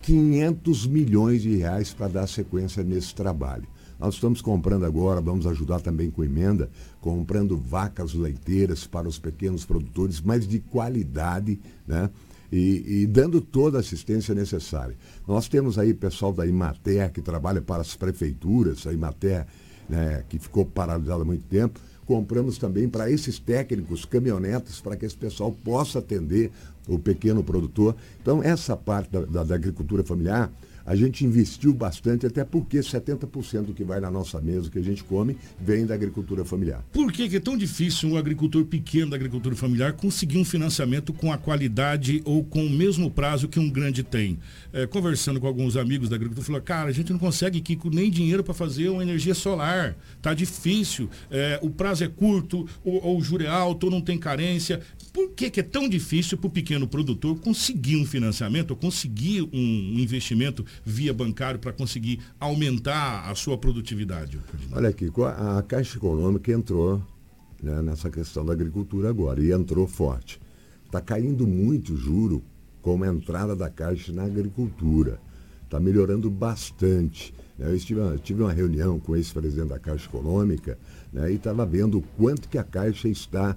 500 milhões de reais para dar sequência nesse trabalho. Nós estamos comprando agora, vamos ajudar também com emenda, comprando vacas leiteiras para os pequenos produtores, mas de qualidade, né? E, e, dando toda a assistência necessária. Nós temos aí pessoal da Imater que trabalha para as prefeituras, a Imater né, que ficou paralisada há muito tempo. Compramos também para esses técnicos caminhonetas para que esse pessoal possa atender o pequeno produtor. Então, essa parte da, da, da agricultura familiar, a gente investiu bastante, até porque 70% do que vai na nossa mesa, que a gente come, vem da agricultura familiar. Por que, que é tão difícil um agricultor pequeno da agricultura familiar conseguir um financiamento com a qualidade ou com o mesmo prazo que um grande tem? É, conversando com alguns amigos da agricultura, falou, cara, a gente não consegue, Kiko, nem dinheiro para fazer uma energia solar. Tá difícil, é, o prazo é curto, ou, ou o juro é alto, ou não tem carência. Por que, que é tão difícil para o pequeno produtor conseguir um financiamento, ou conseguir um investimento via bancário para conseguir aumentar a sua produtividade? Olha aqui, a Caixa Econômica entrou né, nessa questão da agricultura agora e entrou forte. Está caindo muito o juro com a entrada da Caixa na agricultura. Está melhorando bastante. Né? Eu estive, tive uma reunião com esse presidente da Caixa Econômica né, e estava vendo o quanto que a Caixa está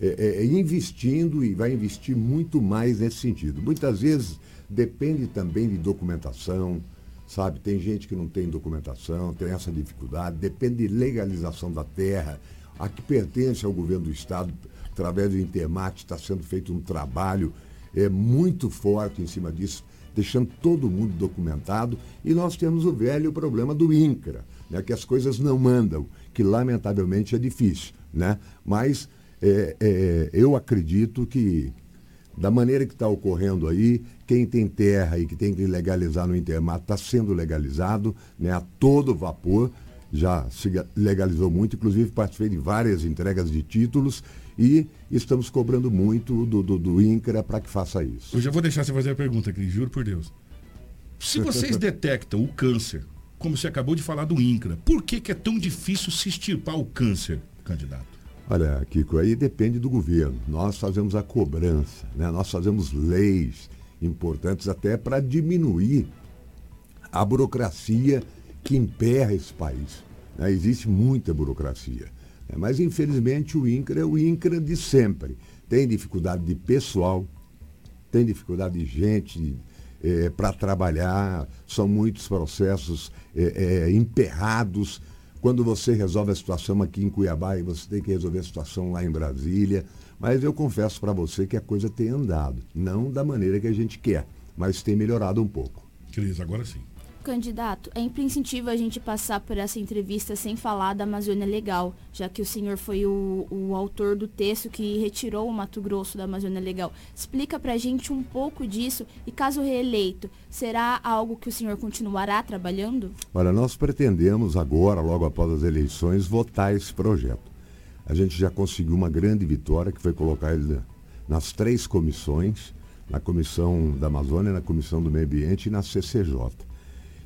é, é, investindo e vai investir muito mais nesse sentido. Muitas vezes depende também de documentação, sabe? Tem gente que não tem documentação, tem essa dificuldade, depende de legalização da terra, a que pertence ao governo do Estado, através do Intermate, está sendo feito um trabalho é, muito forte em cima disso, deixando todo mundo documentado. E nós temos o velho problema do INCRA, né, que as coisas não mandam, que lamentavelmente é difícil. Né? Mas é, é, eu acredito que, da maneira que está ocorrendo aí, quem tem terra e que tem que legalizar no Intermato está sendo legalizado né, a todo vapor. Já se legalizou muito, inclusive participei de várias entregas de títulos e estamos cobrando muito do, do, do INCRA para que faça isso. Eu já vou deixar você fazer a pergunta, Cris, juro por Deus. Se vocês detectam o câncer, como você acabou de falar do INCRA, por que, que é tão difícil se extirpar o câncer, candidato? Olha, Kiko, aí depende do governo. Nós fazemos a cobrança, né? nós fazemos leis importantes até para diminuir a burocracia que emperra esse país. Né? Existe muita burocracia. Né? Mas, infelizmente, o INCRA é o INCRA de sempre. Tem dificuldade de pessoal, tem dificuldade de gente é, para trabalhar, são muitos processos é, é, emperrados quando você resolve a situação aqui em Cuiabá e você tem que resolver a situação lá em Brasília. Mas eu confesso para você que a coisa tem andado. Não da maneira que a gente quer, mas tem melhorado um pouco. Cris, agora sim. Candidato, é imprescindível a gente passar por essa entrevista sem falar da Amazônia Legal, já que o senhor foi o, o autor do texto que retirou o Mato Grosso da Amazônia Legal. Explica pra gente um pouco disso e, caso reeleito, será algo que o senhor continuará trabalhando? Olha, nós pretendemos agora, logo após as eleições, votar esse projeto. A gente já conseguiu uma grande vitória, que foi colocar ele nas três comissões, na Comissão da Amazônia, na Comissão do Meio Ambiente e na CCJ.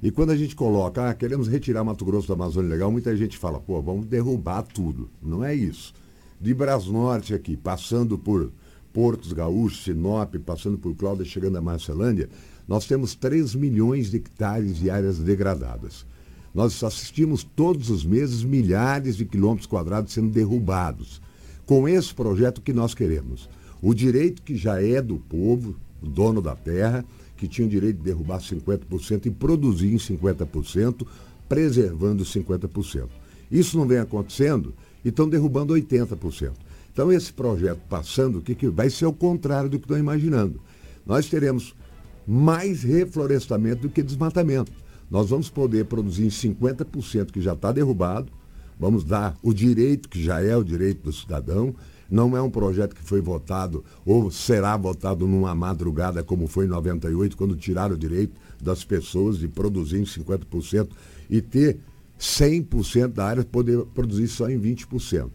E quando a gente coloca, ah, queremos retirar Mato Grosso da Amazônia Legal, muita gente fala, pô, vamos derrubar tudo. Não é isso. De Brasnorte aqui, passando por Portos Gaúchos, Sinop, passando por Cláudia, chegando a Marcelândia, nós temos 3 milhões de hectares de áreas degradadas. Nós assistimos todos os meses milhares de quilômetros quadrados sendo derrubados. Com esse projeto que nós queremos. O direito que já é do povo, dono da terra, que tinham direito de derrubar 50% e produzir em 50%, preservando 50%. Isso não vem acontecendo e estão derrubando 80%. Então, esse projeto passando, o que, que vai ser o contrário do que estão imaginando. Nós teremos mais reflorestamento do que desmatamento. Nós vamos poder produzir em 50% que já está derrubado, vamos dar o direito, que já é o direito do cidadão, não é um projeto que foi votado ou será votado numa madrugada, como foi em 98, quando tiraram o direito das pessoas de produzir em 50% e ter 100% da área poder produzir só em 20%.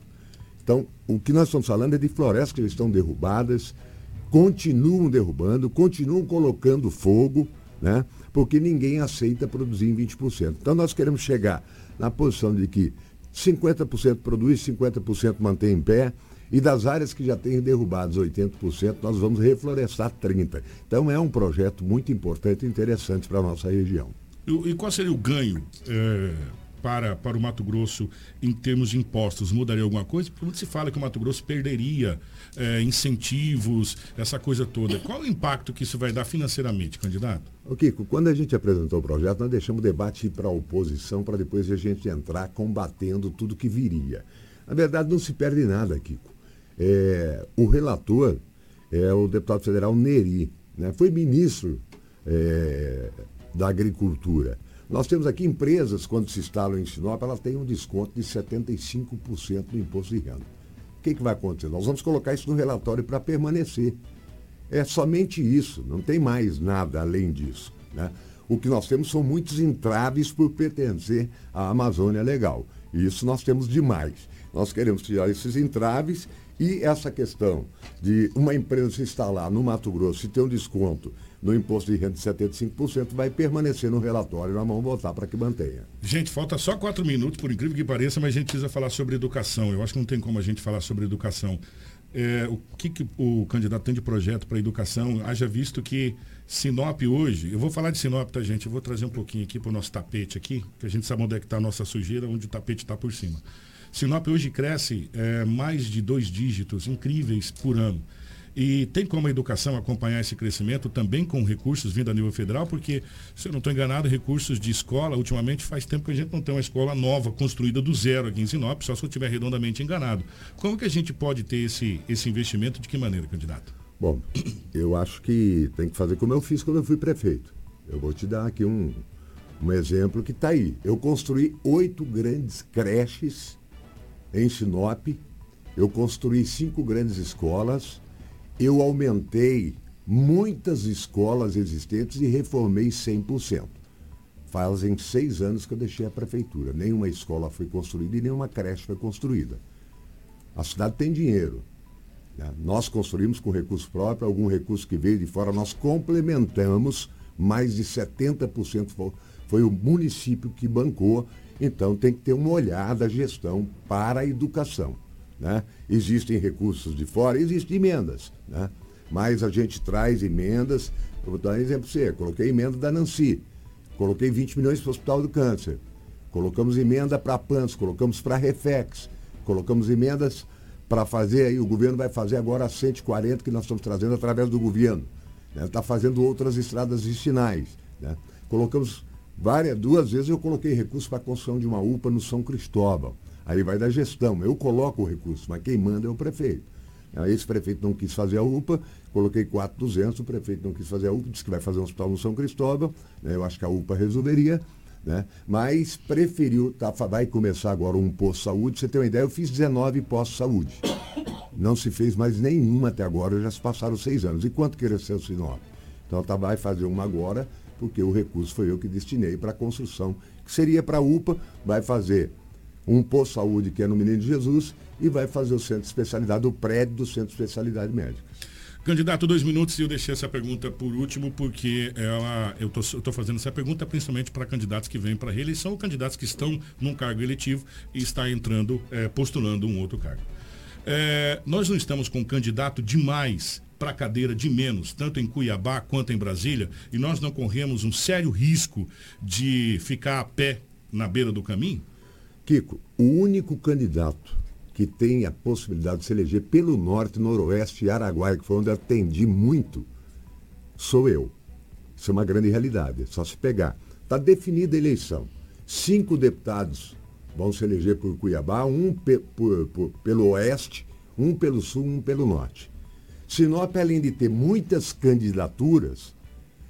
Então, o que nós estamos falando é de florestas que estão derrubadas, continuam derrubando, continuam colocando fogo, né? porque ninguém aceita produzir em 20%. Então, nós queremos chegar na posição de que 50% produz, 50% mantém em pé, e das áreas que já têm derrubadas 80%, nós vamos reflorestar 30%. Então é um projeto muito importante e interessante para a nossa região. E, qual seria o ganho é, para, para o Mato Grosso em termos de impostos? Mudaria alguma coisa? Porque muito se fala que o Mato Grosso perderia é, incentivos, essa coisa toda. Qual o impacto que isso vai dar financeiramente, candidato? O Kiko, quando a gente apresentou o projeto, nós deixamos o debate ir para a oposição para depois a gente entrar combatendo tudo que viria. Na verdade, não se perde nada, Kiko. É, o relator é o deputado federal Neri, né? foi ministro é, da Agricultura. Nós temos aqui empresas, quando se instalam em Sinop, elas têm um desconto de 75% do imposto de renda. O que, que vai acontecer? Nós vamos colocar isso no relatório para permanecer. É somente isso, não tem mais nada além disso. Né? O que nós temos são muitos entraves por pertencer à Amazônia Legal. E isso nós temos demais. Nós queremos tirar esses entraves e essa questão de uma empresa se instalar no Mato Grosso e ter um desconto no imposto de renda de 75% vai permanecer no relatório, nós vamos votar para que mantenha. Gente, falta só quatro minutos, por incrível que pareça, mas a gente precisa falar sobre educação. Eu acho que não tem como a gente falar sobre educação. É, o que, que o candidato tem de projeto para educação? Haja visto que Sinop hoje, eu vou falar de Sinop, tá, gente? Eu vou trazer um pouquinho aqui para o nosso tapete aqui, que a gente sabe onde é que está a nossa sujeira, onde o tapete está por cima. Sinop hoje cresce é, mais de dois dígitos incríveis por ano. E tem como a educação acompanhar esse crescimento também com recursos vindo a nível federal, porque, se eu não estou enganado, recursos de escola, ultimamente faz tempo que a gente não tem uma escola nova, construída do zero aqui em Sinop, só se eu estiver redondamente enganado. Como que a gente pode ter esse, esse investimento? De que maneira, candidato? Bom, eu acho que tem que fazer como eu fiz quando eu fui prefeito. Eu vou te dar aqui um, um exemplo que está aí. Eu construí oito grandes creches em Sinop, eu construí cinco grandes escolas, eu aumentei muitas escolas existentes e reformei 100%. Fazem seis anos que eu deixei a prefeitura. Nenhuma escola foi construída e nenhuma creche foi construída. A cidade tem dinheiro. Né? Nós construímos com recurso próprio, algum recurso que veio de fora, nós complementamos, mais de 70% foi, o município que bancou então tem que ter uma olhada, gestão para a educação. Né? Existem recursos de fora, existem emendas. Né? Mas a gente traz emendas. Eu vou dar um exemplo para você. Coloquei emenda da Nancy. Coloquei 20 milhões para o Hospital do Câncer. Colocamos emenda para a PANS, colocamos para a Refex. Colocamos emendas para fazer aí, o governo vai fazer agora 140 que nós estamos trazendo através do governo. Está né? fazendo outras estradas vicinais. Né? Colocamos Várias, duas vezes eu coloquei recurso para a construção de uma UPA no São Cristóvão. Aí vai da gestão. Eu coloco o recurso, mas quem manda é o prefeito. Aí esse prefeito não quis fazer a UPA, coloquei 4,200, o prefeito não quis fazer a UPA, disse que vai fazer um hospital no São Cristóvão. Né? Eu acho que a UPA resolveria. Né? Mas preferiu, tá, vai começar agora um posto de saúde. Você tem uma ideia, eu fiz 19 postos de saúde. Não se fez mais nenhuma até agora, já se passaram seis anos. E quanto cresceu Sinop? Então tá, vai fazer uma agora porque o recurso foi eu que destinei para a construção, que seria para a UPA, vai fazer um posto de saúde que é no Menino Jesus e vai fazer o centro de especialidade, o prédio do centro de especialidade médica. Candidato, dois minutos e eu deixei essa pergunta por último, porque ela, eu estou fazendo essa pergunta principalmente para candidatos que vêm para a reeleição ou candidatos que estão num cargo eletivo e está entrando, é, postulando um outro cargo. É, nós não estamos com um candidato demais para a cadeira de menos, tanto em Cuiabá quanto em Brasília, e nós não corremos um sério risco de ficar a pé na beira do caminho? Kiko, o único candidato que tem a possibilidade de se eleger pelo norte, noroeste e Araguaia, que foi onde atendi muito, sou eu. Isso é uma grande realidade, é só se pegar. Está definida a eleição. Cinco deputados vão se eleger por Cuiabá, um pe, por, por, pelo oeste, um pelo sul, um pelo norte. Sinop, além de ter muitas candidaturas,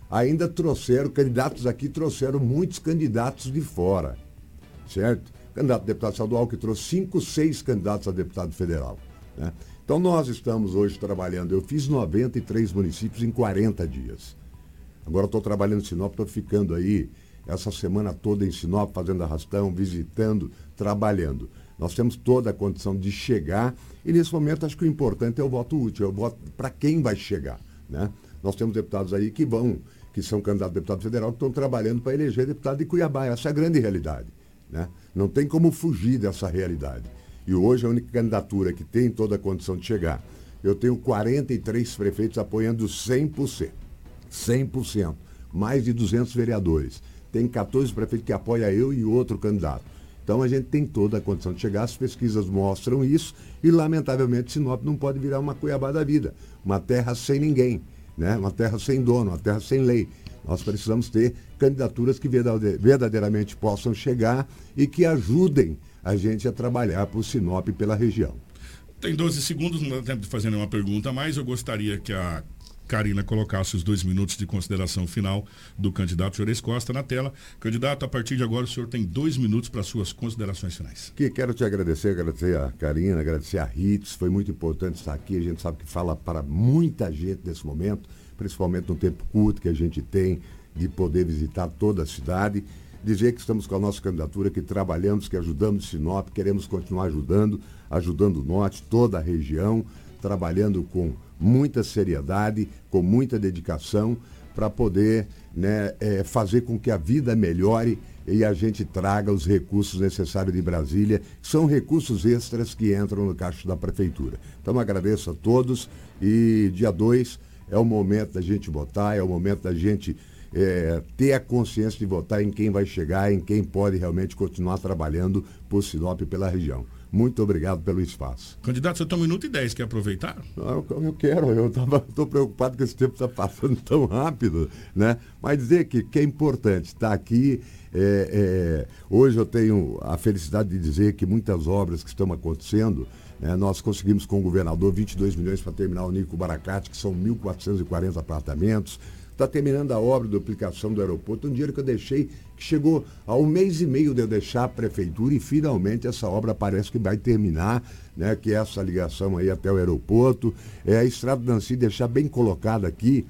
ainda trouxeram, candidatos aqui trouxeram muitos candidatos de fora, certo? Candidato a deputado estadual que trouxe cinco, seis candidatos a deputado federal. Né? Então nós estamos hoje trabalhando, eu fiz 93 municípios em 40 dias. Agora estou trabalhando em Sinop, estou ficando aí essa semana toda em Sinop, fazendo arrastão, visitando, trabalhando. Nós temos toda a condição de chegar e nesse momento acho que o importante é o voto útil, é o voto para quem vai chegar. Né? Nós temos deputados aí que vão, que são candidatos a deputado federal, que estão trabalhando para eleger deputado de Cuiabá. Essa é a grande realidade. Né? Não tem como fugir dessa realidade. E hoje a única candidatura que tem toda a condição de chegar. Eu tenho 43 prefeitos apoiando 100%. 100%. Mais de 200 vereadores. Tem 14 prefeitos que apoiam eu e outro candidato. Então a gente tem toda a condição de chegar, as pesquisas mostram isso e lamentavelmente Sinop não pode virar uma Cuiabá da vida, uma terra sem ninguém, né? uma terra sem dono, uma terra sem lei. Nós precisamos ter candidaturas que verdadeiramente possam chegar e que ajudem a gente a trabalhar por Sinop e pela região. Tem 12 segundos, não dá tempo de fazer nenhuma pergunta, mas eu gostaria que a Karina colocasse os dois minutos de consideração final do candidato Juarez Costa na tela. Candidato, a partir de agora o senhor tem dois minutos para suas considerações finais. Que quero te agradecer, agradecer a Karina, agradecer a Ritz. Foi muito importante estar aqui. A gente sabe que fala para muita gente nesse momento, principalmente no tempo curto que a gente tem de poder visitar toda a cidade dizer que estamos com a nossa candidatura, que trabalhamos, que ajudamos Sinop, queremos continuar ajudando, ajudando o Norte, toda a região, trabalhando com muita seriedade, com muita dedicação, para poder né, é, fazer com que a vida melhore e a gente traga os recursos necessários de Brasília, que são recursos extras que entram no caixa da Prefeitura. Então agradeço a todos e dia 2 é o momento da gente votar, é o momento da gente é, ter a consciência de votar em quem vai chegar, em quem pode realmente continuar trabalhando por Sinop e pela região. Muito obrigado pelo espaço. Candidato, você tem um minuto e dez, quer aproveitar? Não, eu quero, eu estou preocupado que esse tempo está passando tão rápido, né? Mas dizer que, que é importante estar tá aqui. É, é, hoje eu tenho a felicidade de dizer que muitas obras que estão acontecendo, né, nós conseguimos com o governador 22 milhões para terminar o Nico Baracate, que são 1.440 apartamentos. Está terminando a obra de duplicação do aeroporto, um dinheiro que eu deixei, chegou a um mês e meio de deixar a prefeitura e finalmente essa obra parece que vai terminar, né? Que é essa ligação aí até o aeroporto. É a Estrada Nancy deixar bem colocada aqui,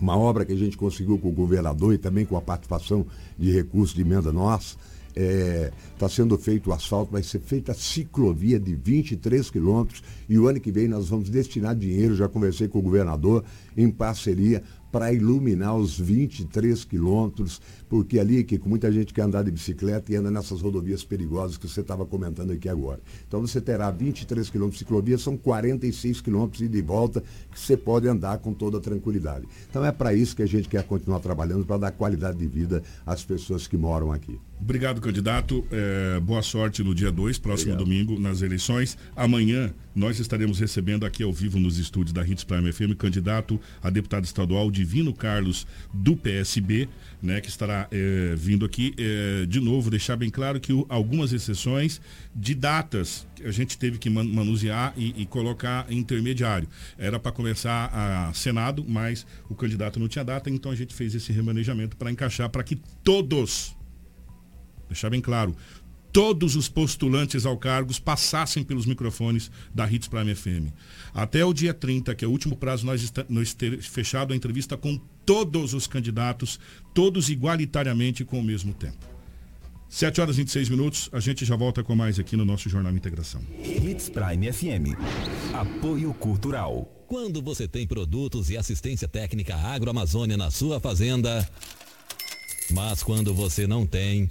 uma obra que a gente conseguiu com o governador e também com a participação de recursos de emenda nossa. Está é, tá sendo feito o asfalto, vai ser feita a ciclovia de 23 quilômetros e o ano que vem nós vamos destinar dinheiro, já conversei com o governador, em parceria para iluminar os 23 quilômetros, porque ali que com muita gente quer andar de bicicleta e anda nessas rodovias perigosas que você estava comentando aqui agora. Então você terá 23 quilômetros de ciclovia, são 46 quilômetros de volta que você pode andar com toda tranquilidade. Então é para isso que a gente quer continuar trabalhando, para dar qualidade de vida às pessoas que moram aqui. Obrigado, candidato. É, boa sorte no dia 2, próximo Obrigado. domingo, nas eleições. Amanhã nós estaremos recebendo aqui ao vivo nos estúdios da Hits Prime FM, candidato a deputado estadual Divino Carlos do PSB, né, que estará é, vindo aqui. É, de novo, deixar bem claro que algumas exceções de datas a gente teve que manusear e, e colocar intermediário. Era para começar a Senado, mas o candidato não tinha data, então a gente fez esse remanejamento para encaixar para que todos, deixar bem claro, todos os postulantes ao cargos passassem pelos microfones da Hits Prime FM. Até o dia 30, que é o último prazo, nós, nós ter fechado a entrevista com todos os candidatos, todos igualitariamente com o mesmo tempo. 7 horas e 26 minutos, a gente já volta com mais aqui no nosso Jornal Integração. Hits Prime FM. Apoio Cultural. Quando você tem produtos e assistência técnica agroamazônia na sua fazenda, mas quando você não tem.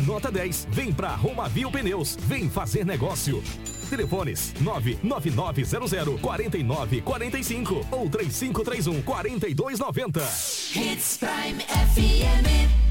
nota 10. Vem pra Romavil Pneus. Vem fazer negócio. Telefones 99900 4945 ou 3531 4290. Hits Prime FM.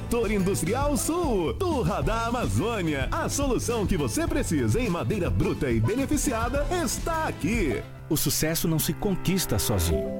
Setor Industrial Sul, Turra da Amazônia. A solução que você precisa em madeira bruta e beneficiada está aqui. O sucesso não se conquista sozinho.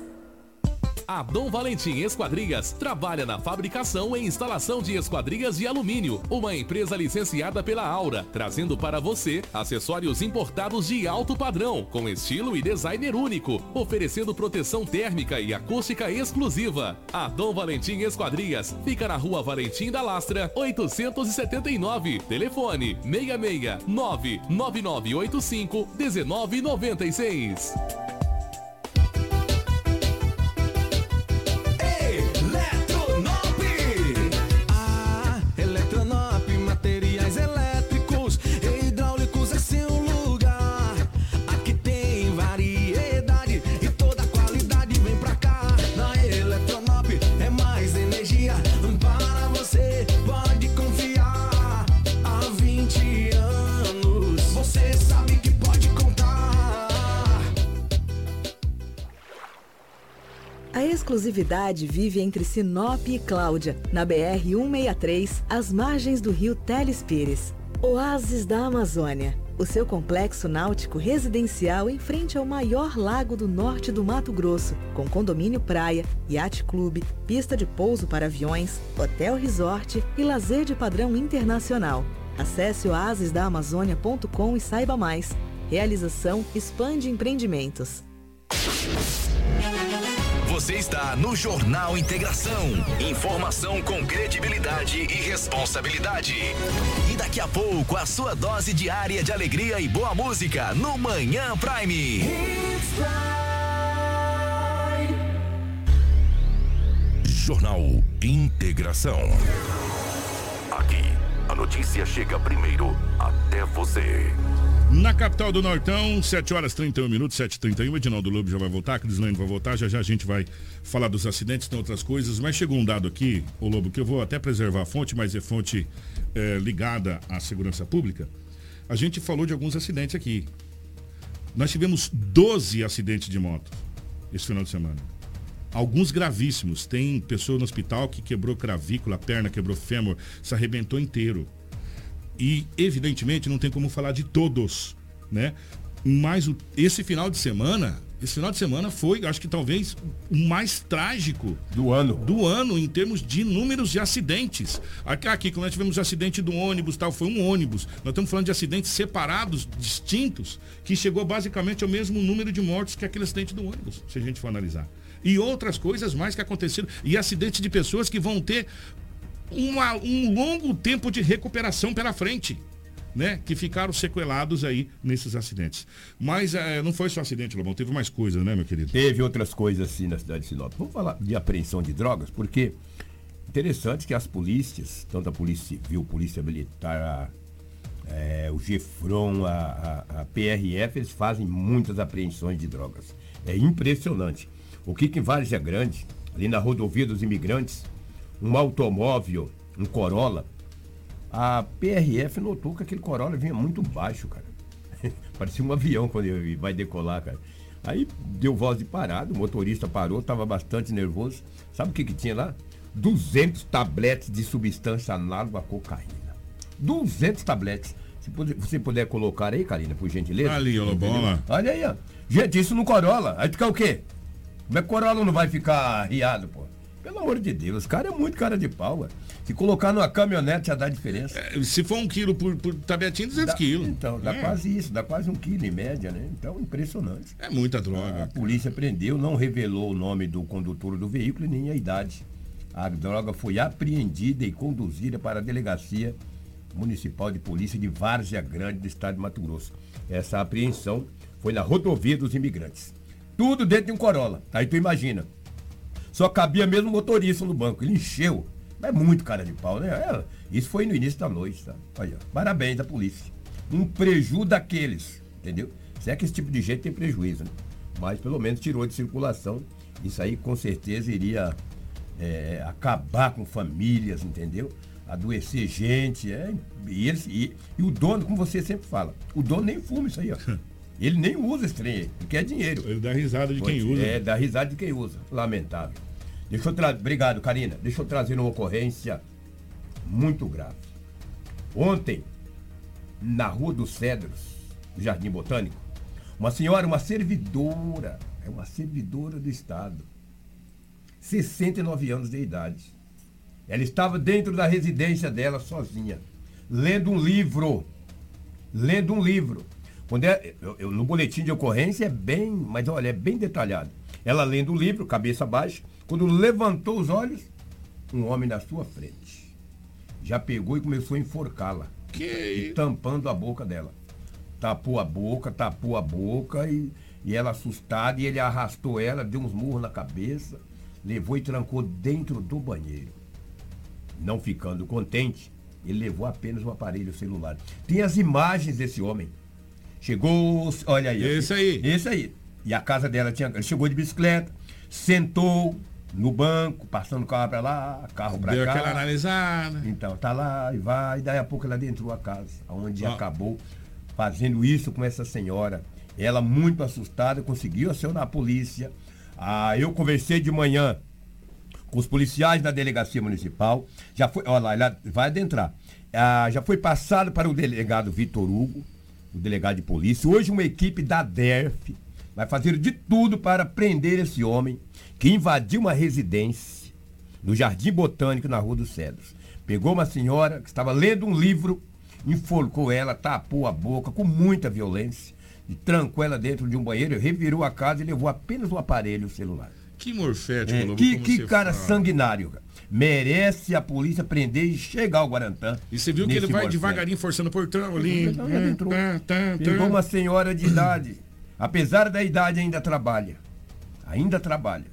A Dom Valentim Esquadrias trabalha na fabricação e instalação de esquadrias de alumínio, uma empresa licenciada pela Aura, trazendo para você acessórios importados de alto padrão, com estilo e designer único, oferecendo proteção térmica e acústica exclusiva. A Dom Valentim Esquadrias fica na Rua Valentim da Lastra, 879. Telefone 66 99985 1996. Exclusividade vive entre Sinop e Cláudia, na BR-163, às margens do rio Teles Pires. Oásis da Amazônia, o seu complexo náutico residencial em frente ao maior lago do norte do Mato Grosso, com condomínio praia, iate clube, pista de pouso para aviões, hotel resort e lazer de padrão internacional. Acesse oasisdaamazônia.com e saiba mais. Realização Expande Empreendimentos. Você está no Jornal Integração. Informação com credibilidade e responsabilidade. E daqui a pouco, a sua dose diária de alegria e boa música no Manhã Prime. Jornal Integração. Aqui, a notícia chega primeiro até você. Na capital do Nortão, 7 horas 31 minutos, 7h31. Edinaldo Lobo já vai voltar, Crislane vai voltar. Já já a gente vai falar dos acidentes, tem outras coisas. Mas chegou um dado aqui, ô Lobo, que eu vou até preservar a fonte, mas é fonte é, ligada à segurança pública. A gente falou de alguns acidentes aqui. Nós tivemos 12 acidentes de moto esse final de semana. Alguns gravíssimos. Tem pessoa no hospital que quebrou cravícula, perna, quebrou fêmur, se arrebentou inteiro. E, evidentemente, não tem como falar de todos, né? Mas o, esse final de semana, esse final de semana foi, acho que talvez, o mais trágico do ano. Do ano, em termos de números de acidentes. Aqui, aqui quando nós tivemos o acidente do ônibus, tal, foi um ônibus. Nós estamos falando de acidentes separados, distintos, que chegou basicamente ao mesmo número de mortos que aquele acidente do ônibus, se a gente for analisar. E outras coisas mais que aconteceram. E acidentes de pessoas que vão ter uma, um longo tempo de recuperação pela frente. Né, que ficaram sequelados aí nesses acidentes. Mas é, não foi só acidente, Lobão, teve mais coisas, né, meu querido? Teve outras coisas assim na cidade de Sinop. Vamos falar de apreensão de drogas, porque interessante que as polícias, tanto a Polícia Civil, Polícia Militar, a, é, o GEFRON, a, a, a, PRF, eles fazem muitas apreensões de drogas. É impressionante. O que em Várzea Grande, ali na rodovia dos imigrantes, um automóvel, um Corolla, a PRF notou que aquele Corolla vinha muito baixo, cara. Parecia um avião quando ele vai decolar, cara. Aí deu voz de parada, o motorista parou, estava bastante nervoso. Sabe o que, que tinha lá? 200 tabletes de substância análoga à cocaína. 200 tabletes. Se você puder colocar aí, Karina, por gentileza. Ali, ó, bola. Olha aí, ó. Gente, isso no Corolla. Aí tu quer o quê? Como é que o Corolla não vai ficar riado, pô? Pelo amor de Deus, cara é muito cara de pau, ué. Se colocar numa caminhonete já dá diferença. É, se for um quilo por, por tabetinho, 200 dá, quilos. Então, dá é. quase isso, dá quase um quilo em média, né? Então, impressionante. É muita droga. A polícia prendeu, não revelou o nome do condutor do veículo e nem a idade. A droga foi apreendida e conduzida para a delegacia municipal de polícia de Várzea Grande do estado de Mato Grosso. Essa apreensão foi na rodovia dos imigrantes. Tudo dentro de um Corolla. Aí tu imagina, só cabia mesmo motorista no banco. Ele encheu. É muito cara de pau, né? É, isso foi no início da noite, tá? Ó. Parabéns da polícia. Um preju daqueles, entendeu? Se é que esse tipo de gente tem prejuízo, né? Mas pelo menos tirou de circulação. Isso aí com certeza iria é, acabar com famílias, entendeu? Adoecer gente. É, e, eles, e, e o dono, como você sempre fala, o dono nem fuma isso aí, ó. Ele nem usa esse trem, porque é dinheiro. Ele dá risada de Pode, quem usa. É, dá risada de quem usa. Lamentável. Deixa eu trazer. Obrigado, Karina. Deixa eu trazer uma ocorrência muito grave. Ontem, na Rua dos Cedros, no Jardim Botânico, uma senhora, uma servidora, é uma servidora do Estado, 69 anos de idade. Ela estava dentro da residência dela sozinha, lendo um livro. Lendo um livro. Quando é, eu, eu, no boletim de ocorrência é bem, mas olha, é bem detalhado. Ela lendo o livro, cabeça baixa, quando levantou os olhos, um homem na sua frente. Já pegou e começou a enforcá-la. Que... tampando a boca dela. Tapou a boca, tapou a boca e, e ela assustada, e ele arrastou ela, deu uns murros na cabeça, levou e trancou dentro do banheiro. Não ficando contente, ele levou apenas o aparelho celular. Tem as imagens desse homem. Chegou, olha aí. Esse aí. Esse aí. E a casa dela tinha. Ele chegou de bicicleta, sentou no banco, passando o carro para lá, carro para cá. Deu aquela analisada. Então, tá lá e vai, e daí a pouco ela adentrou a casa, onde acabou fazendo isso com essa senhora. Ela, muito assustada, conseguiu acionar a polícia. Ah, eu conversei de manhã com os policiais da delegacia municipal. Já foi, olha lá, ela vai adentrar. Ah, já foi passado para o delegado Vitor Hugo o delegado de polícia. Hoje uma equipe da DERF vai fazer de tudo para prender esse homem que invadiu uma residência no Jardim Botânico na Rua dos Cedros. Pegou uma senhora que estava lendo um livro, enforcou ela, tapou a boca com muita violência e trancou ela dentro de um banheiro, revirou a casa e levou apenas o aparelho celular. Que morfético, é, Que, que cara fala. sanguinário, cara merece a polícia prender e chegar ao Guarantã. E você viu que ele vai devagarinho forçando o portão ali. Então, entrou. Tá, tá, tá. Pegou uma senhora de idade. Apesar da idade, ainda trabalha. Ainda trabalha.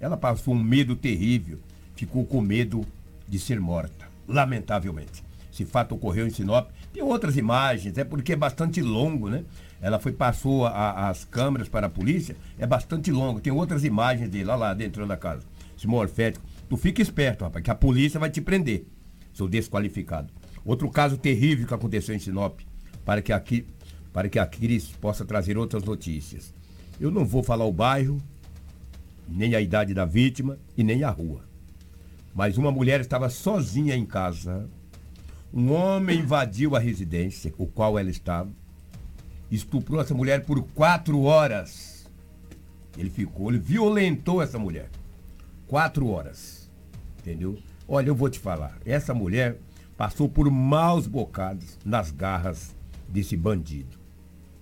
Ela passou um medo terrível. Ficou com medo de ser morta. Lamentavelmente. esse fato ocorreu em Sinop. Tem outras imagens, é porque é bastante longo, né? Ela foi, passou a- as câmeras para a polícia, é bastante longo. Tem outras imagens dele, lá, lá dentro da casa. Esse morfético. Tu fica esperto, rapaz, que a polícia vai te prender, seu desqualificado. Outro caso terrível que aconteceu em Sinop, para que aqui, para que a Cris possa trazer outras notícias. Eu não vou falar o bairro, nem a idade da vítima e nem a rua. Mas uma mulher estava sozinha em casa. Um homem invadiu a residência, o qual ela estava, estuprou essa mulher por quatro horas. Ele ficou, ele violentou essa mulher. Quatro horas. Entendeu? Olha, eu vou te falar. Essa mulher passou por maus bocados nas garras desse bandido.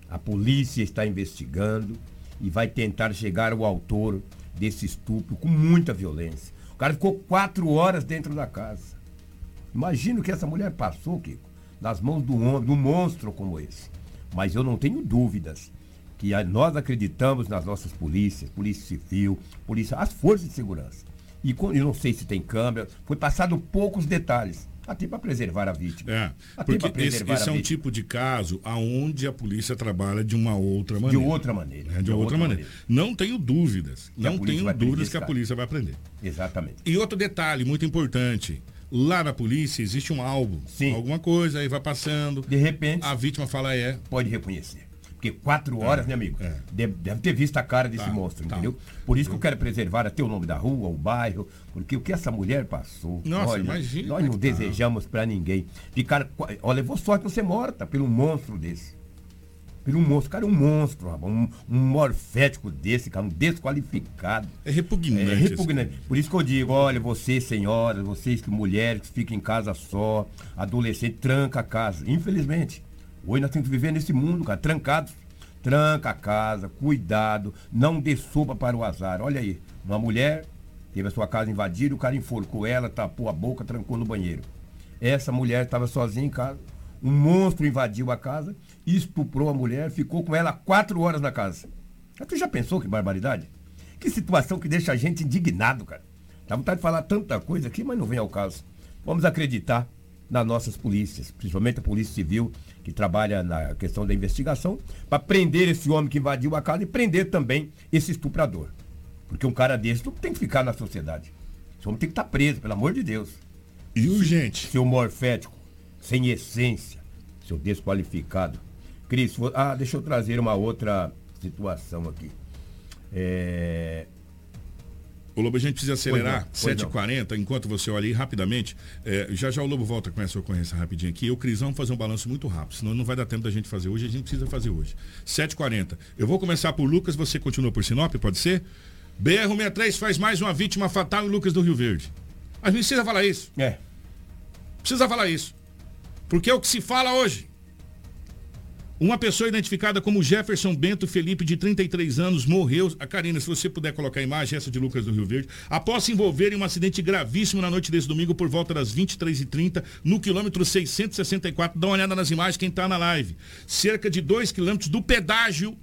A polícia está investigando e vai tentar chegar ao autor desse estupro com muita violência. O cara ficou quatro horas dentro da casa. Imagina o que essa mulher passou, Kiko, nas mãos do homem, de um monstro como esse. Mas eu não tenho dúvidas que nós acreditamos nas nossas polícias, polícia civil, polícia, as forças de segurança. E co- eu não sei se tem câmera, foi passado poucos detalhes, até para preservar a vítima. É, Até porque esse, esse é um tipo de caso aonde a polícia trabalha de uma outra maneira. outra maneira, É, de, de outra, outra maneira. Não tenho dúvidas. Que não tenho dúvidas que a polícia vai aprender. Exatamente. E outro detalhe muito importante. Lá na polícia existe um álbum. Alguma coisa, aí vai passando. De repente. A vítima fala é. Pode reconhecer. Porque quatro horas, É, meu amigo, deve, deve ter visto a cara desse Tá, monstro, tá. entendeu? Por isso que eu quero preservar até o nome da rua, o bairro, porque o que essa mulher passou. Nossa, olha, imagina Nós não é tá. desejamos pra ninguém. Ficar, olha, levou sorte ser morta pelo monstro desse. Pelo monstro. Cara, é um monstro, um, um morfético desse, cara, um desqualificado. É repugnante. É repugnante. Por isso que eu digo, olha, vocês, senhoras, vocês que mulheres que ficam em casa só, adolescente, tranca a casa. Infelizmente. Hoje nós temos que viver nesse mundo, cara, trancados. Tranca a casa, cuidado, não dê sopa para o azar. Olha aí, uma mulher teve a sua casa invadida, o cara enforcou ela, tapou a boca, trancou no banheiro. Essa mulher estava sozinha em casa. Um monstro invadiu a casa, estuprou a mulher, ficou com ela quatro horas na casa. Mas Tu já pensou que barbaridade? Que situação que deixa a gente indignado, cara. Dá vontade de falar tanta coisa aqui, mas não vem ao caso. Vamos acreditar nas nossas polícias, principalmente a Polícia Civil, que trabalha na questão da investigação, para prender esse homem que invadiu a casa e prender também esse estuprador. Porque um cara desse não tem que ficar na sociedade. Esse homem tem que estar preso, pelo amor de Deus. E urgente. Seu morfético, sem essência, seu desqualificado. Cris, ah, deixa eu trazer uma outra situação aqui. É... O Lobo, a gente precisa acelerar. Pois não, pois 7h40, enquanto você olha aí rapidamente. É, já já o Lobo volta com essa ocorrência rapidinho aqui. Eu, Cris, vamos fazer um balanço muito rápido, senão não vai dar tempo da gente fazer hoje. A gente precisa fazer hoje. 7h40. Eu vou começar por Lucas, você continua por Sinop, pode ser? BR-63 faz mais uma vítima fatal em Lucas do Rio Verde. Mas precisa falar isso. É. Precisa falar isso. Porque é o que se fala hoje. Uma pessoa identificada como Jefferson Bento Felipe, de 33 anos, morreu. A Karina, se você puder colocar a imagem, essa de Lucas do Rio Verde, após se envolver em um acidente gravíssimo na noite desse domingo, por volta das 23h30, no quilômetro 664. Dá uma olhada nas imagens, quem está na live. Cerca de 2 quilômetros do pedágio.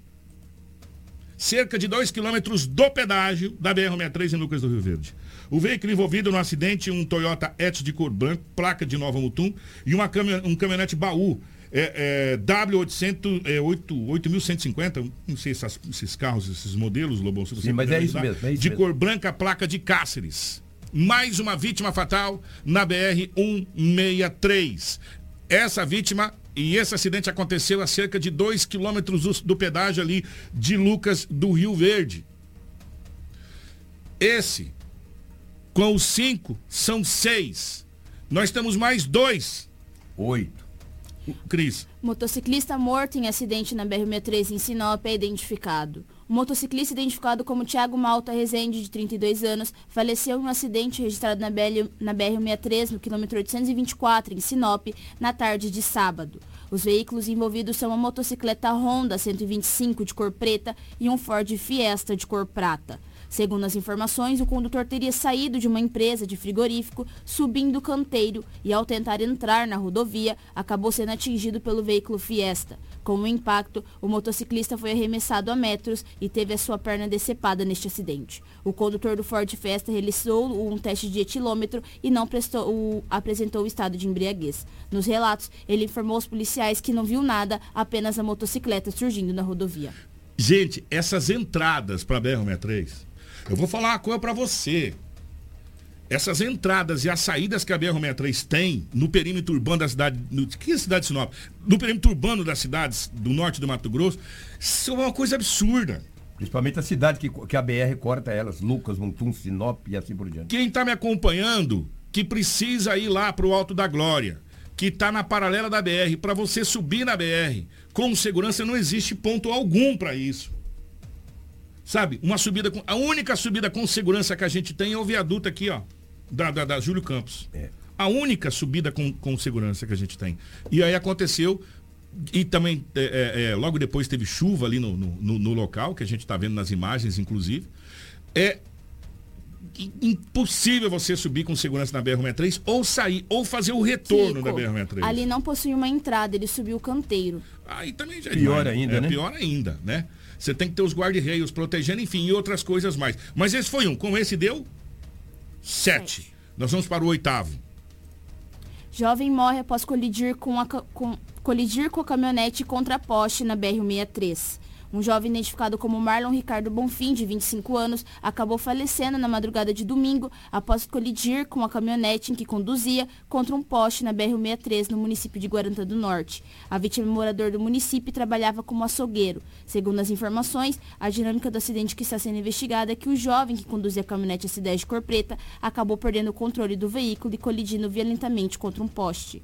Cerca de 2 quilômetros do pedágio da BR-63 em Lucas do Rio Verde. O veículo envolvido no acidente, um Toyota Etios de cor branca, placa de Nova Mutum, e uma caminhon- um caminhonete baú é, é, W800, é, 8, 8150, não sei essas- esses carros, esses modelos, Lobão, se você Sim, mas é isso mesmo, é isso De mesmo. cor branca, placa de Cáceres. Mais uma vítima fatal na BR-163. Essa vítima e esse acidente aconteceu a cerca de 2 quilômetros do, do pedágio ali de Lucas do Rio Verde. Esse, com os cinco, são seis. Nós temos mais dois. Oito. Cris. Motociclista morto em acidente na BR-63 em Sinop é identificado. O motociclista identificado como Thiago Malta Rezende, de 32 anos, faleceu em um acidente registrado na BR-63, no quilômetro 824, em Sinop, na tarde de sábado. Os veículos envolvidos são uma motocicleta Honda 125 de cor preta e um Ford Fiesta de cor prata. Segundo as informações, o condutor teria saído de uma empresa de frigorífico, subindo o canteiro e, ao tentar entrar na rodovia, acabou sendo atingido pelo veículo Fiesta. Com o impacto, o motociclista foi arremessado a metros e teve a sua perna decepada neste acidente. O condutor do Ford Fiesta realizou um teste de etilômetro e não prestou o- apresentou o estado de embriaguez. Nos relatos, ele informou aos policiais que não viu nada, apenas a motocicleta surgindo na rodovia. Gente, essas entradas para BR-63, eu vou falar uma coisa para você. Essas entradas e as saídas que a BR-63 tem no perímetro urbano da cidade. No, que é cidade de Sinop? No perímetro urbano das cidades do norte do Mato Grosso, isso é uma coisa absurda. Principalmente a cidade que, que a BR corta elas, Lucas, Montum, Sinop e assim por diante. Quem está me acompanhando, que precisa ir lá para o Alto da Glória, que está na paralela da BR, para você subir na BR, com segurança não existe ponto algum para isso. Sabe? Uma subida com. A única subida com segurança que a gente tem é o viaduto aqui, ó. Da, da, da Júlio Campos. A única subida com, com segurança que a gente tem. E aí aconteceu. E também, é, é, é, logo depois teve chuva ali no, no, no- no local, que a gente está vendo nas imagens, inclusive. É impossível você subir com segurança na BR-63 ou sair, ou fazer o retorno da Kiko, BR-63. Ali não possui uma entrada, ele subiu o canteiro. Aí também já é Pior demais. ainda, é, né? Pior ainda, né? Você tem que ter os guarda-reios protegendo, enfim, e outras coisas mais. Mas esse foi um. Com esse deu sete. Nós vamos para o oitavo. Jovem morre após colidir com a, com, colidir com a caminhonete contra a poste na BR-163. Um jovem identificado como Marlon Ricardo Bonfim, de 25 anos, acabou falecendo na madrugada de domingo após colidir com a caminhonete em que conduzia contra um poste na BR-163 no município de Guarantã do Norte. A vítima é morador do município trabalhava como açougueiro. Segundo as informações, a dinâmica do acidente que está sendo investigada é que o jovem que conduzia a caminhonete S10 de cor preta acabou perdendo o controle do veículo e colidindo violentamente contra um poste.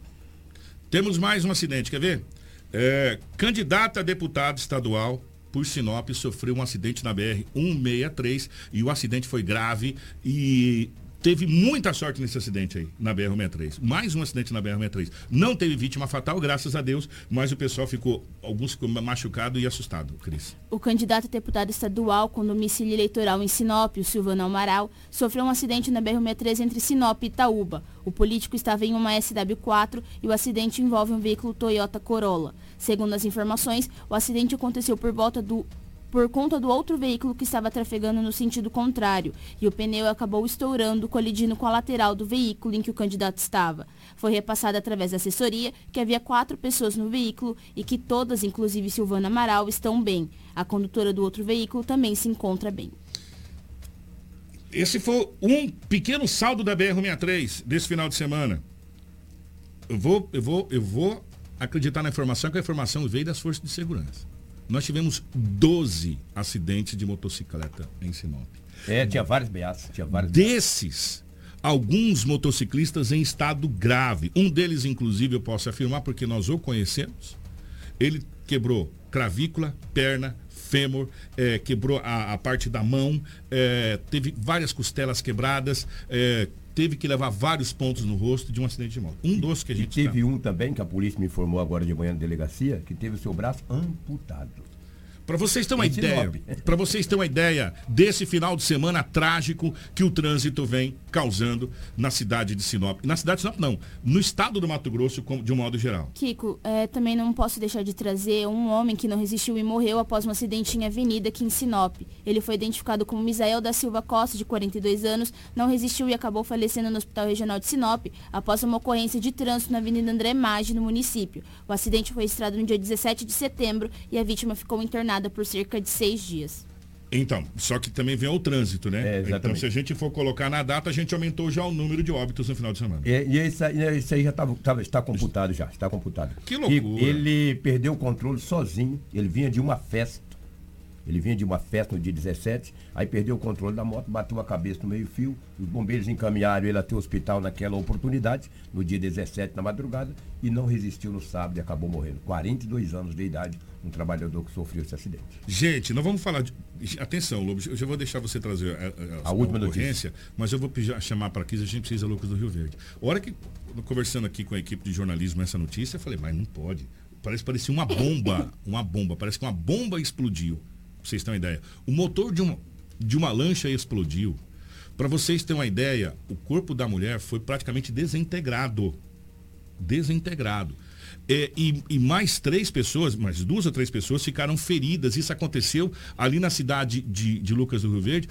Temos mais um acidente, quer ver? É, candidata a deputado estadual por Sinop sofreu um acidente na BR-163 e o acidente foi grave e teve muita sorte nesse acidente aí, na BR-163. Mais um acidente na BR-163. Não teve vítima fatal, graças a Deus, mas o pessoal ficou, alguns ficou machucado e assustado, Cris. O candidato a deputado estadual com domicílio eleitoral em Sinop, o Silvano Amaral, sofreu um acidente na BR-163 entre Sinop e Itaúba. O político estava em uma SW4 e o acidente envolve um veículo Toyota Corolla. Segundo as informações, o acidente aconteceu por volta do por conta do outro veículo que estava trafegando no sentido contrário, e o pneu acabou estourando, colidindo com a lateral do veículo em que o candidato estava. Foi repassado através da assessoria que havia quatro pessoas no veículo e que todas, inclusive Silvana Amaral, estão bem. A condutora do outro veículo também se encontra bem. Esse foi um pequeno saldo da BR-163 desse final de semana. Eu vou, eu vou, eu vou acreditar na informação que a informação veio das forças de segurança. Nós tivemos 12 acidentes de motocicleta em Sinop. É, tinha vários beatos, tinha vários Desses, alguns motociclistas em estado grave. Um deles, inclusive, eu posso afirmar, porque nós o conhecemos. Ele quebrou clavícula, perna, fêmur, eh, quebrou a, a parte da mão, eh, teve várias costelas quebradas, eh, teve que levar vários pontos no rosto de um acidente de moto. Um dos que a E gente teve um também, que a polícia me informou agora de manhã na delegacia, que teve o seu braço amputado. Para vocês terem uma Em ideia, para vocês terem uma ideia desse final de semana trágico que o trânsito vem causando na cidade de Sinop. Na cidade de Sinop não, no estado do Mato Grosso de um modo geral. Kiko, eh, também não posso deixar de trazer um homem que não resistiu e morreu após um acidente em avenida aqui em Sinop. Ele foi identificado como Misael da Silva Costa, de 42 anos, não resistiu e acabou falecendo no Hospital Regional de Sinop após uma ocorrência de trânsito na Avenida André Maggi, no município. O acidente foi registrado no dia 17 de setembro e a vítima ficou internada por cerca de seis dias. Então, só que também vem o trânsito, né? então, exatamente. se a gente for colocar na data, a gente aumentou já o número de óbitos no final de semana. E, e esse, aí- esse aí já tava, tava- está computado já, está computado. Que loucura. E ele perdeu o controle sozinho, ele vinha de uma festa, ele vinha de uma festa no dia 17, aí perdeu o controle da moto, bateu a cabeça no meio fio, os bombeiros encaminharam ele até o hospital naquela oportunidade, no dia 17 na madrugada, e não resistiu no sábado e acabou morrendo. 42 anos de idade, um trabalhador que sofreu esse acidente. Gente, não vamos falar de. Atenção, Lobo, eu já vou deixar você trazer a, a- A última ocorrência, mas eu vou chamar para aqui, a gente precisa Lucas do Rio Verde. A hora que, conversando aqui com a equipe de jornalismo essa notícia, eu falei, mas não pode. Parece parecia uma bomba, uma bomba, parece que uma bomba explodiu. Pra vocês terem uma ideia. O motor de uma. de uma lancha explodiu. Para vocês terem uma ideia, o corpo da mulher foi praticamente desintegrado. Desintegrado. É, e, e, mais três pessoas, mais duas ou três pessoas ficaram feridas. Isso aconteceu ali na cidade de, de Lucas do Rio Verde.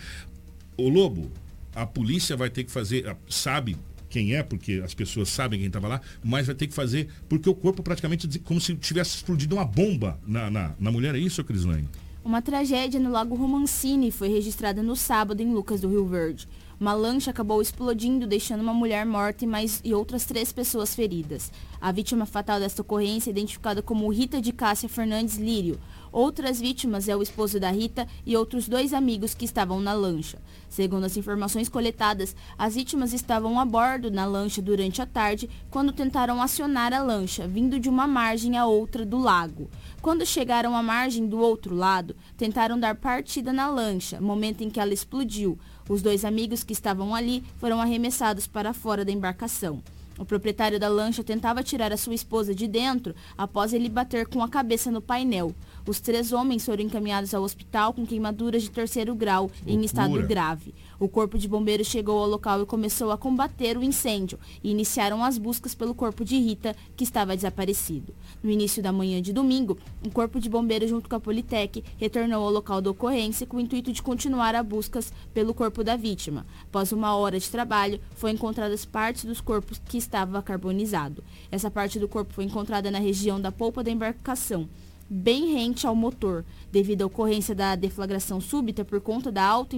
O Lobo, a polícia vai ter que fazer, sabe quem é, porque as pessoas sabem quem estava lá, mas vai ter que fazer, porque o corpo praticamente como se tivesse explodido uma bomba na, na, na mulher. É isso, Crislane? Uma tragédia no Lago Romancini foi registrada no sábado em Lucas do Rio Verde. Uma lancha acabou explodindo, deixando uma mulher morta e, mais, e outras três pessoas feridas. A vítima fatal desta ocorrência é identificada como Rita de Cássia Fernandes Lírio. Outras vítimas é o esposo da Rita e outros dois amigos que estavam na lancha. Segundo as informações coletadas, as vítimas estavam a bordo na lancha durante a tarde quando tentaram acionar a lancha, vindo de uma margem a outra do lago. Quando chegaram à margem do outro lado, tentaram dar partida na lancha, momento em que ela explodiu. Os dois amigos que estavam ali foram arremessados para fora da embarcação. O proprietário da lancha tentava tirar a sua esposa de dentro após ele bater com a cabeça no painel. Os três homens foram encaminhados ao hospital com queimaduras de terceiro grau em estado grave. O corpo de bombeiros chegou ao local e começou a combater o incêndio e iniciaram as buscas pelo corpo de Rita, que estava desaparecido. No início da manhã de domingo, o corpo de bombeiros junto com a Politec retornou ao local da ocorrência com o intuito de continuar as buscas pelo corpo da vítima. Após uma hora de trabalho, foi encontradas partes dos corpos que estava carbonizado. Essa parte do corpo foi encontrada na região da polpa da embarcação bem rente ao motor, devido à ocorrência da deflagração súbita por conta da alta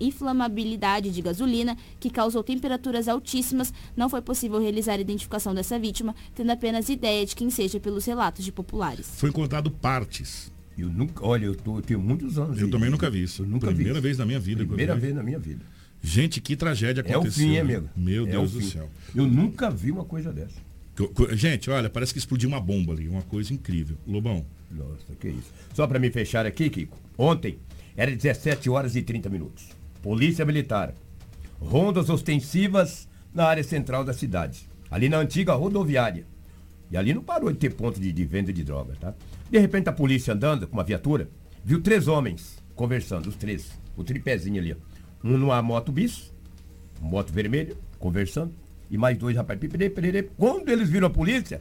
inflamabilidade de gasolina, que causou temperaturas altíssimas, não foi possível realizar a identificação dessa vítima, tendo apenas ideia de quem seja pelos relatos de populares. Foi encontrado partes. Eu nunca, olha, eu, tô, eu tenho muitos anos. Eu também nunca vi isso. Eu nunca Primeira vi vez na minha vida. Primeira vez na minha vida. Gente, que tragédia aconteceu. É o fim, amigo. Meu é Deus do céu. Eu nunca vi uma coisa dessa. Gente, olha, parece que explodiu uma bomba ali, uma coisa incrível. Lobão. Nossa, que isso. Só para me fechar aqui, Kiko. Ontem era 17 horas e 30 minutos. Polícia Militar. Rondas ostensivas na área central da cidade. Ali na antiga rodoviária. E ali não parou de ter ponto de, de venda de droga, tá? De repente a polícia andando com uma viatura, viu três homens conversando, os três. O tripézinho ali. Um numa moto bis, moto vermelha, conversando e mais dois rapazes. Quando eles viram a polícia,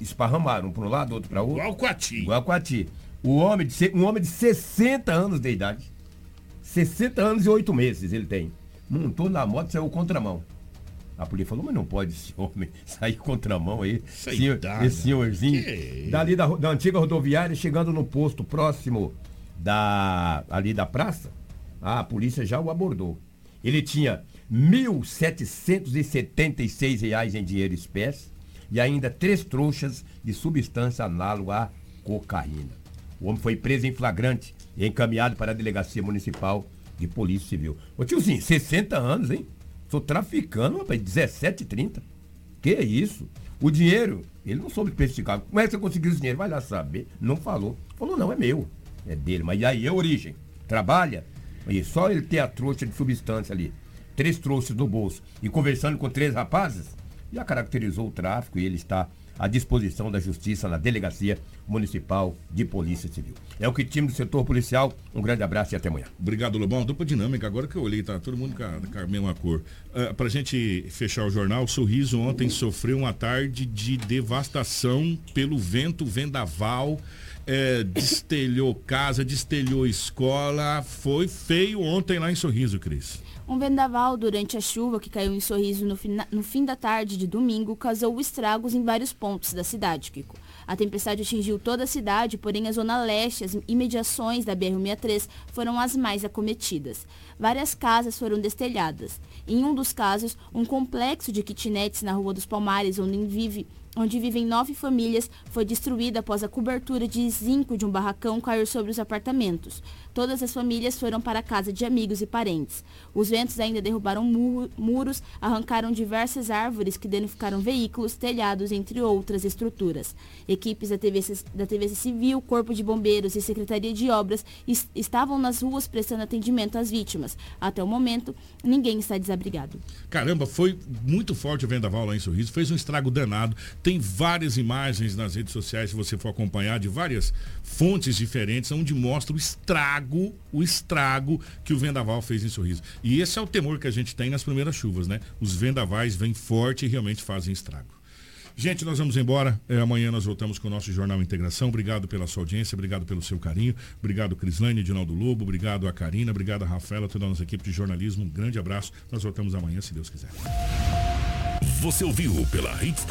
esparramaram um para um lado, outro para outro. Igual Coati. Igual Coati. O homem de, um homem de 60 anos de idade. 60 anos e 8 meses ele tem. Montou na moto e saiu contramão. A polícia falou, mas não pode esse homem sair contramão aí. Senhor, esse senhorzinho. Que... Dali da, da antiga rodoviária, chegando no posto próximo da ali da praça, a polícia já o abordou. Ele tinha R$ 1.776 em dinheiro espécie e ainda três trouxas de substância análoga à cocaína. O homem foi preso em flagrante e encaminhado para a Delegacia Municipal de Polícia Civil. Ô tiozinho, 60 anos, hein? Sou traficando, rapaz, 17, 30. Que isso? O dinheiro, ele não soube especificar. Como é que você conseguiu esse dinheiro? Vai lá saber. Não falou. Falou, não, é meu. É dele. Mas aí, é origem? Trabalha? E só ele ter a trouxa de substância ali três trouxas no bolso e conversando com três rapazes, já caracterizou o tráfico e ele está à disposição da Justiça na Delegacia Municipal de Polícia Civil. É o que time do setor policial. Um grande abraço e até amanhã. Obrigado, Lobão. Dupla dinâmica. Agora que eu olhei, tá todo mundo com a, a mesma cor. Uh, pra gente fechar o jornal, o Sorriso ontem sofreu uma tarde de devastação pelo vento vendaval. É, destelhou casa, destelhou escola. Foi feio ontem lá em Sorriso, Cris. Um vendaval durante a chuva que caiu em Sorriso no, no fim da tarde de domingo causou estragos em vários pontos da cidade, Kiko. A tempestade atingiu toda a cidade, porém a zona leste, as imediações da BR-63 foram as mais acometidas. Várias casas foram destelhadas. Em um dos casos, um complexo de kitnets na Rua dos Palmares, onde vive onde vivem nove famílias, foi destruída após a cobertura de zinco de um barracão cair sobre os apartamentos. Todas as famílias foram para a casa de amigos e parentes. Os ventos ainda derrubaram muros, arrancaram diversas árvores que danificaram veículos, telhados, entre outras estruturas. Equipes da TVC, da TVC Civil, Corpo de Bombeiros e Secretaria de Obras est estavam nas ruas prestando atendimento às vítimas. Até o momento, ninguém está desabrigado. Caramba, foi muito forte o vendaval lá em Sorriso, fez um estrago danado. Tem várias imagens nas redes sociais, se você for acompanhar, de várias fontes diferentes, onde mostra o estrago, o estrago que o vendaval fez em Sorriso. E esse é o temor que a gente tem nas primeiras chuvas, né? Os vendavais vêm forte e realmente fazem estrago. Gente, nós vamos embora. É, amanhã nós voltamos com o nosso Jornal Integração. Obrigado pela sua audiência, obrigado pelo seu carinho. Obrigado, Crislane, Edinaldo Lobo. Obrigado a Karina, obrigado a Rafaela, toda a nossa equipe de jornalismo. Um grande abraço. Nós voltamos amanhã, se Deus quiser. Você ouviu pela Hits